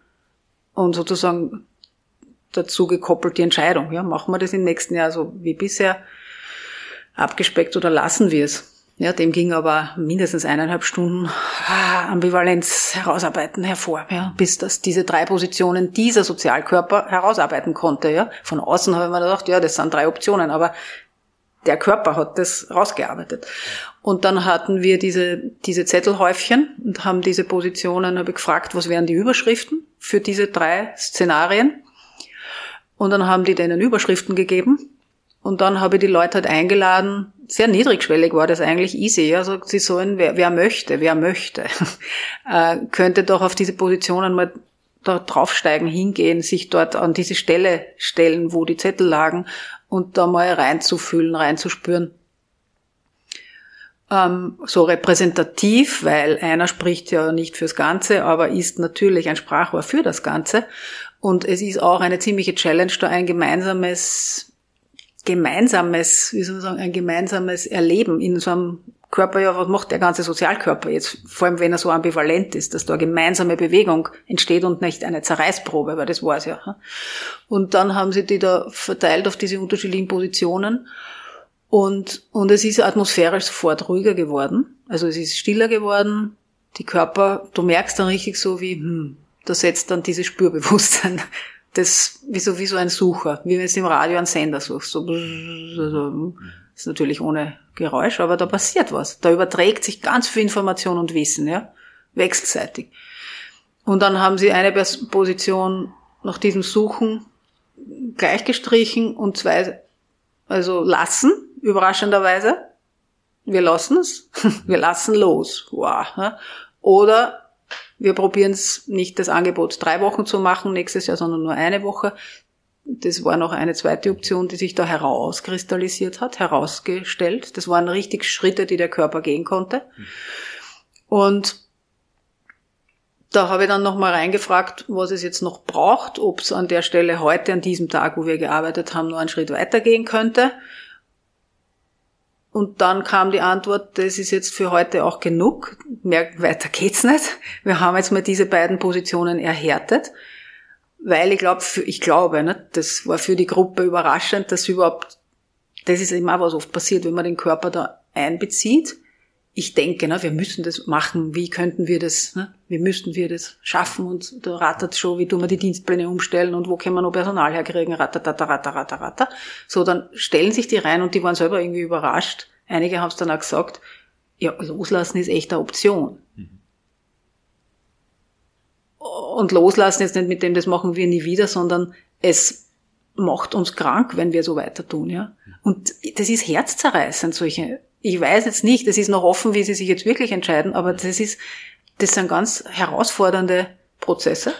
S2: und sozusagen dazu gekoppelt die Entscheidung, ja, machen wir das im nächsten Jahr so wie bisher abgespeckt oder lassen wir es? Ja, dem ging aber mindestens eineinhalb Stunden ah, Ambivalenz herausarbeiten hervor, ja, bis das diese drei Positionen dieser Sozialkörper herausarbeiten konnte. Ja. Von außen habe ich mir gedacht, ja, das sind drei Optionen, aber der Körper hat das rausgearbeitet. Und dann hatten wir diese, diese Zettelhäufchen und haben diese Positionen, habe ich gefragt, was wären die Überschriften für diese drei Szenarien. Und dann haben die denen Überschriften gegeben und dann habe ich die Leute halt eingeladen, sehr niedrigschwellig war das eigentlich easy. Also sie sollen, wer, wer möchte, wer möchte, äh, könnte doch auf diese Positionen mal da draufsteigen, hingehen, sich dort an diese Stelle stellen, wo die Zettel lagen und da mal reinzufühlen, reinzuspüren. Ähm, so repräsentativ, weil einer spricht ja nicht fürs Ganze, aber ist natürlich ein Sprachrohr für das Ganze. Und es ist auch eine ziemliche Challenge, da ein gemeinsames gemeinsames, wie soll man sagen, ein gemeinsames Erleben in so einem Körper, ja, was macht der ganze Sozialkörper jetzt? Vor allem, wenn er so ambivalent ist, dass da gemeinsame Bewegung entsteht und nicht eine Zerreißprobe, weil das war es ja. Und dann haben sie die da verteilt auf diese unterschiedlichen Positionen. Und, und es ist atmosphärisch sofort ruhiger geworden. Also es ist stiller geworden. Die Körper, du merkst dann richtig so wie, hm, da setzt dann dieses Spürbewusstsein das wie so, wie so ein Sucher, wie wenn du im Radio einen Sender suchst. So, also, ist natürlich ohne Geräusch, aber da passiert was. Da überträgt sich ganz viel Information und Wissen, ja, wechselseitig. Und dann haben sie eine Position nach diesem Suchen gleich gestrichen und zwei, also lassen, überraschenderweise. Wir lassen es, wir lassen los. Wow. Oder wir probieren es nicht das Angebot drei Wochen zu machen nächstes Jahr, sondern nur eine Woche. Das war noch eine zweite Option, die sich da herauskristallisiert hat, herausgestellt. Das waren richtig Schritte, die der Körper gehen konnte. Und da habe ich dann nochmal reingefragt, was es jetzt noch braucht, ob es an der Stelle heute, an diesem Tag, wo wir gearbeitet haben, nur einen Schritt weitergehen könnte. Und dann kam die Antwort, das ist jetzt für heute auch genug. Mehr weiter geht's nicht. Wir haben jetzt mal diese beiden Positionen erhärtet, weil ich glaube, ich glaube, ne, das war für die Gruppe überraschend, dass überhaupt, das ist immer was oft passiert, wenn man den Körper da einbezieht ich denke, ne, wir müssen das machen, wie könnten wir das, ne, wie müssten wir das schaffen und da rattert schon, wie tun wir die Dienstpläne umstellen und wo können wir noch Personal herkriegen, ratatata, ratatata, ratatata. So, dann stellen sich die rein und die waren selber irgendwie überrascht. Einige haben es dann auch gesagt, ja, loslassen ist echt eine Option. Mhm. Und loslassen jetzt nicht mit dem, das machen wir nie wieder, sondern es macht uns krank, wenn wir so weiter tun, ja. Und das ist herzzerreißend, solche ich weiß jetzt nicht, es ist noch offen, wie sie sich jetzt wirklich entscheiden, aber das ist, das sind ganz herausfordernde Prozesse.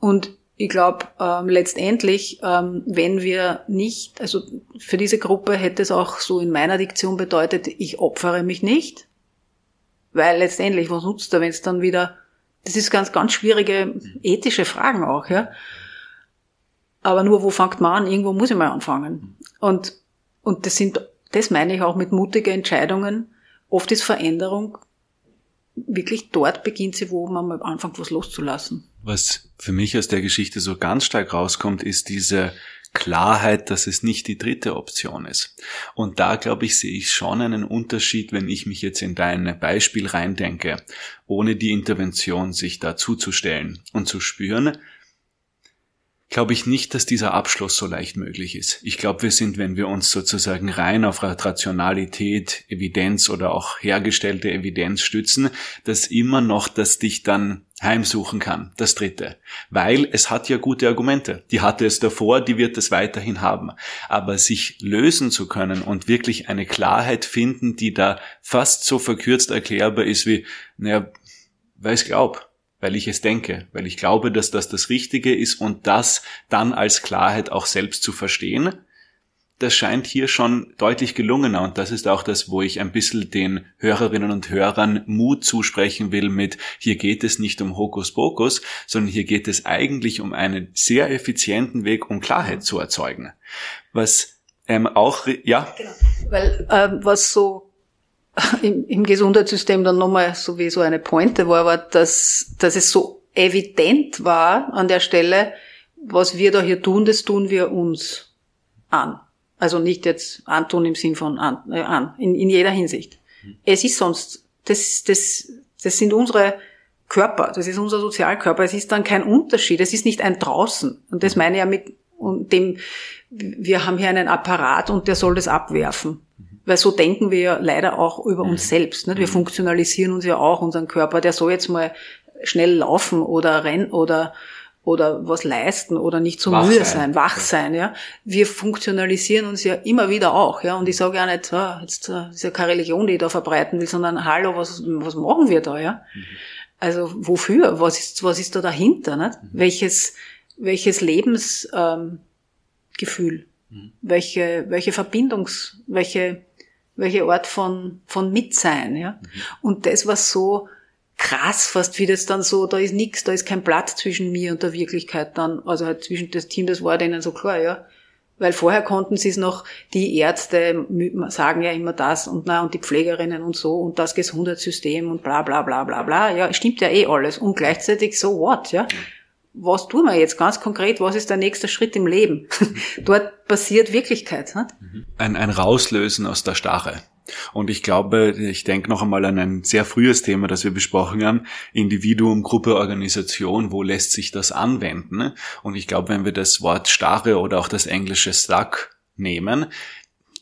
S2: Und ich glaube, ähm, letztendlich, ähm, wenn wir nicht, also für diese Gruppe hätte es auch so in meiner Diktion bedeutet, ich opfere mich nicht, weil letztendlich, was nutzt er, wenn es dann wieder, das ist ganz, ganz schwierige ethische Fragen auch, ja. Aber nur, wo fängt man an? Irgendwo muss ich mal anfangen. Und, und das sind das meine ich auch mit mutigen Entscheidungen. Oft ist Veränderung wirklich dort beginnt sie, wo man mal anfängt, was loszulassen.
S1: Was für mich aus der Geschichte so ganz stark rauskommt, ist diese Klarheit, dass es nicht die dritte Option ist. Und da, glaube ich, sehe ich schon einen Unterschied, wenn ich mich jetzt in dein Beispiel reindenke, ohne die Intervention sich dazuzustellen und zu spüren, glaube ich nicht, dass dieser Abschluss so leicht möglich ist. Ich glaube, wir sind, wenn wir uns sozusagen rein auf Rationalität, Evidenz oder auch hergestellte Evidenz stützen, dass immer noch das dich dann heimsuchen kann, das dritte. Weil es hat ja gute Argumente. Die hatte es davor, die wird es weiterhin haben. Aber sich lösen zu können und wirklich eine Klarheit finden, die da fast so verkürzt erklärbar ist wie, naja, weiß glaub weil ich es denke, weil ich glaube, dass das das Richtige ist und das dann als Klarheit auch selbst zu verstehen. Das scheint hier schon deutlich gelungener und das ist auch das, wo ich ein bisschen den Hörerinnen und Hörern Mut zusprechen will mit, hier geht es nicht um Hokuspokus, sondern hier geht es eigentlich um einen sehr effizienten Weg, um Klarheit zu erzeugen. Was ähm, auch, ja.
S2: Genau. Weil ähm, was so im, im Gesundheitssystem dann nochmal sowieso eine Pointe war, war, dass, dass es so evident war an der Stelle, was wir da hier tun, das tun wir uns an. Also nicht jetzt antun im Sinn von an, äh, an in, in jeder Hinsicht. Mhm. Es ist sonst, das, das, das sind unsere Körper, das ist unser Sozialkörper, es ist dann kein Unterschied, es ist nicht ein draußen. Und das meine ich ja mit dem, wir haben hier einen Apparat und der soll das abwerfen. Weil so denken wir ja leider auch über uns mhm. selbst. Nicht? Wir mhm. funktionalisieren uns ja auch, unseren Körper, der soll jetzt mal schnell laufen oder rennen oder oder was leisten oder nicht so wach müde sein. sein, wach sein, ja. Wir funktionalisieren uns ja immer wieder auch, ja. Und ich sage ja nicht, ah, jetzt äh, ist ja keine Religion, die ich da verbreiten will, sondern hallo, was, was machen wir da, ja? Mhm. Also wofür? Was ist, was ist da dahinter, nicht? Mhm. Welches, welches Lebensgefühl? Ähm, mhm. Welche, welche Verbindungs, welche welche Art von, von Mitsein, ja. Mhm. Und das war so krass fast, wie das dann so, da ist nichts, da ist kein Platz zwischen mir und der Wirklichkeit dann, also halt zwischen das Team, das war denen so klar, ja. Weil vorher konnten sie es noch, die Ärzte sagen ja immer das und na, und die Pflegerinnen und so und das Gesundheitssystem und bla, bla, bla, bla, bla. Ja, stimmt ja eh alles. Und gleichzeitig so what, ja was tun wir jetzt ganz konkret, was ist der nächste Schritt im Leben? Dort passiert Wirklichkeit. Nicht?
S1: Ein, ein Rauslösen aus der Starre. Und ich glaube, ich denke noch einmal an ein sehr frühes Thema, das wir besprochen haben, Individuum, Gruppe, Organisation, wo lässt sich das anwenden? Und ich glaube, wenn wir das Wort Starre oder auch das englische Stuck nehmen,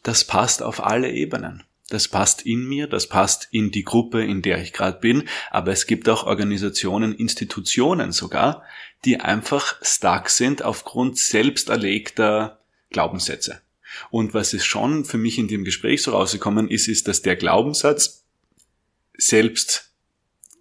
S1: das passt auf alle Ebenen. Das passt in mir, das passt in die Gruppe, in der ich gerade bin, aber es gibt auch Organisationen, Institutionen sogar, die einfach stark sind aufgrund selbst erlegter Glaubenssätze. Und was ist schon für mich in dem Gespräch so rausgekommen ist, ist, dass der Glaubenssatz selbst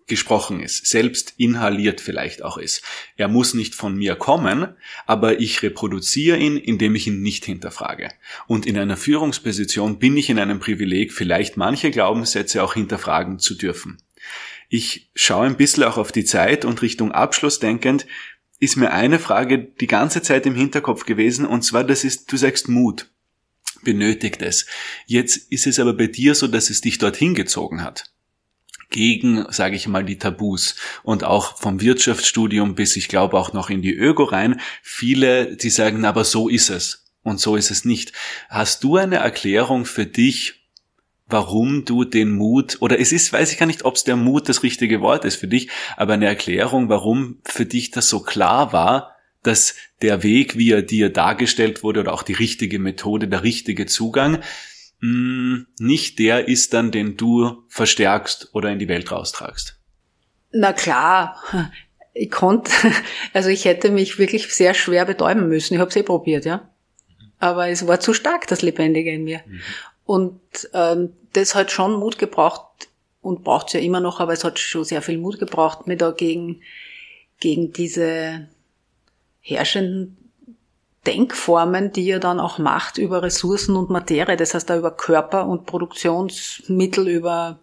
S1: gesprochen ist, selbst inhaliert vielleicht auch ist. Er muss nicht von mir kommen, aber ich reproduziere ihn, indem ich ihn nicht hinterfrage. Und in einer Führungsposition bin ich in einem Privileg, vielleicht manche Glaubenssätze auch hinterfragen zu dürfen. Ich schaue ein bisschen auch auf die Zeit und Richtung Abschluss denkend, ist mir eine Frage die ganze Zeit im Hinterkopf gewesen, und zwar, das ist, du sagst Mut benötigt es. Jetzt ist es aber bei dir so, dass es dich dorthin gezogen hat gegen, sage ich mal, die Tabus und auch vom Wirtschaftsstudium bis ich glaube auch noch in die Öko rein. Viele, die sagen, aber so ist es und so ist es nicht. Hast du eine Erklärung für dich, warum du den Mut, oder es ist, weiß ich gar nicht, ob es der Mut das richtige Wort ist für dich, aber eine Erklärung, warum für dich das so klar war, dass der Weg, wie er dir dargestellt wurde, oder auch die richtige Methode, der richtige Zugang, mh, nicht der ist dann, den du verstärkst oder in die Welt raustragst?
S2: Na klar, ich konnte, also ich hätte mich wirklich sehr schwer betäuben müssen. Ich habe es eh probiert, ja. Aber es war zu stark, das Lebendige in mir. Mhm. Und ähm, das hat schon Mut gebraucht und braucht es ja immer noch, aber es hat schon sehr viel Mut gebraucht, mir dagegen gegen diese herrschenden Denkformen, die ihr dann auch macht über Ressourcen und Materie, das heißt da über Körper und Produktionsmittel, über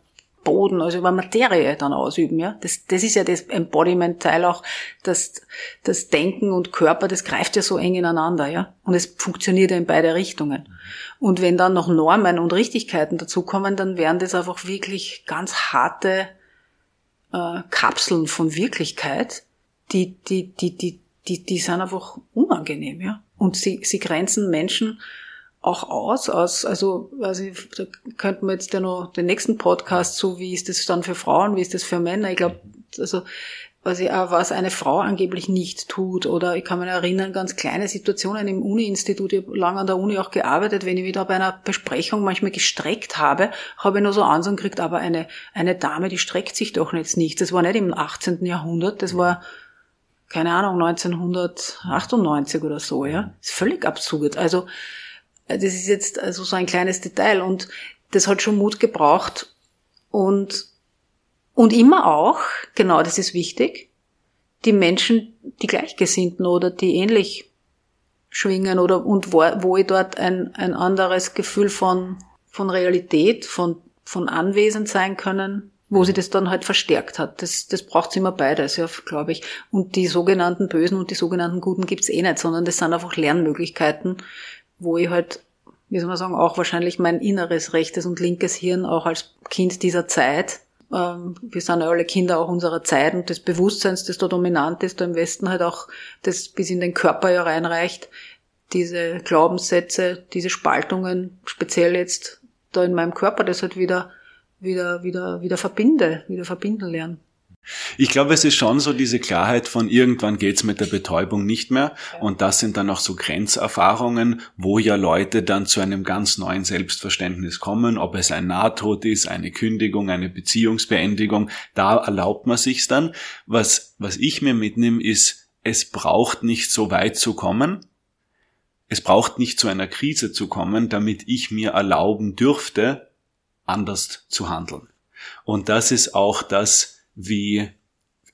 S2: Boden, also über Materie dann ausüben, ja. Das, das ist ja das Embodiment-Teil auch, das, das Denken und Körper, das greift ja so eng ineinander, ja. Und es funktioniert ja in beide Richtungen. Und wenn dann noch Normen und Richtigkeiten dazukommen, dann wären das einfach wirklich ganz harte äh, Kapseln von Wirklichkeit, die, die, die, die, die, die sind einfach unangenehm, ja. Und sie, sie grenzen Menschen auch aus, aus, also, also da könnten wir jetzt ja noch den nächsten Podcast, so wie ist das dann für Frauen, wie ist das für Männer, ich glaube, also, was, ich, was eine Frau angeblich nicht tut, oder ich kann mich erinnern, ganz kleine Situationen im Uni-Institut, ich habe lange an der Uni auch gearbeitet, wenn ich wieder bei einer Besprechung manchmal gestreckt habe, habe ich nur so Ansehen gekriegt, aber eine, eine Dame, die streckt sich doch jetzt nicht. Das war nicht im 18. Jahrhundert, das war keine Ahnung, 1998 oder so, ja. ist völlig absurd. Also, das ist jetzt also so ein kleines Detail und das hat schon Mut gebraucht und, und immer auch, genau, das ist wichtig, die Menschen, die Gleichgesinnten oder die ähnlich schwingen oder, und wo, wo ich dort ein, ein anderes Gefühl von, von Realität, von, von anwesend sein können, wo sie das dann halt verstärkt hat. Das, das braucht immer beides, ja, glaube ich. Und die sogenannten Bösen und die sogenannten Guten gibt's eh nicht, sondern das sind einfach Lernmöglichkeiten, wo ich halt, wie soll man sagen, auch wahrscheinlich mein inneres rechtes und linkes Hirn auch als Kind dieser Zeit, ähm, wir sind ja alle Kinder auch unserer Zeit und des Bewusstseins, das da dominant ist, da im Westen halt auch das bis in den Körper ja reinreicht, diese Glaubenssätze, diese Spaltungen, speziell jetzt da in meinem Körper, das halt wieder wieder, wieder, wieder verbinde, wieder verbinden lernen.
S1: Ich glaube, es ist schon so diese Klarheit von irgendwann geht's mit der Betäubung nicht mehr. Und das sind dann auch so Grenzerfahrungen, wo ja Leute dann zu einem ganz neuen Selbstverständnis kommen, ob es ein Nahtod ist, eine Kündigung, eine Beziehungsbeendigung, da erlaubt man sich's dann. Was, was ich mir mitnehme, ist, es braucht nicht so weit zu kommen. Es braucht nicht zu einer Krise zu kommen, damit ich mir erlauben dürfte, anders zu handeln. Und das ist auch das, wie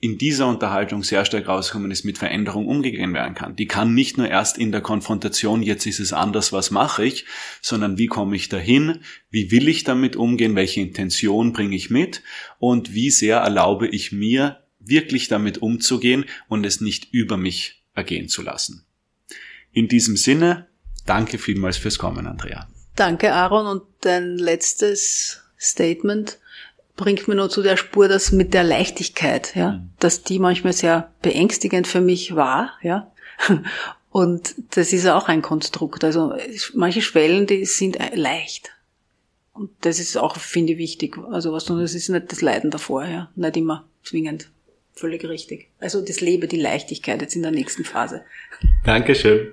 S1: in dieser Unterhaltung sehr stark rauskommen ist, mit Veränderung umgegangen werden kann. Die kann nicht nur erst in der Konfrontation, jetzt ist es anders, was mache ich, sondern wie komme ich dahin, wie will ich damit umgehen, welche Intention bringe ich mit und wie sehr erlaube ich mir, wirklich damit umzugehen und es nicht über mich ergehen zu lassen. In diesem Sinne, danke vielmals fürs Kommen, Andrea.
S2: Danke, Aaron. Und dein letztes Statement bringt mir nur zu der Spur, dass mit der Leichtigkeit, ja, mhm. dass die manchmal sehr beängstigend für mich war, ja. Und das ist auch ein Konstrukt. Also manche Schwellen, die sind leicht. Und das ist auch, finde ich, wichtig. Also was du, das ist nicht das Leiden davor, ja. Nicht immer zwingend. Völlig richtig. Also das Lebe, die Leichtigkeit jetzt in der nächsten Phase.
S1: Dankeschön.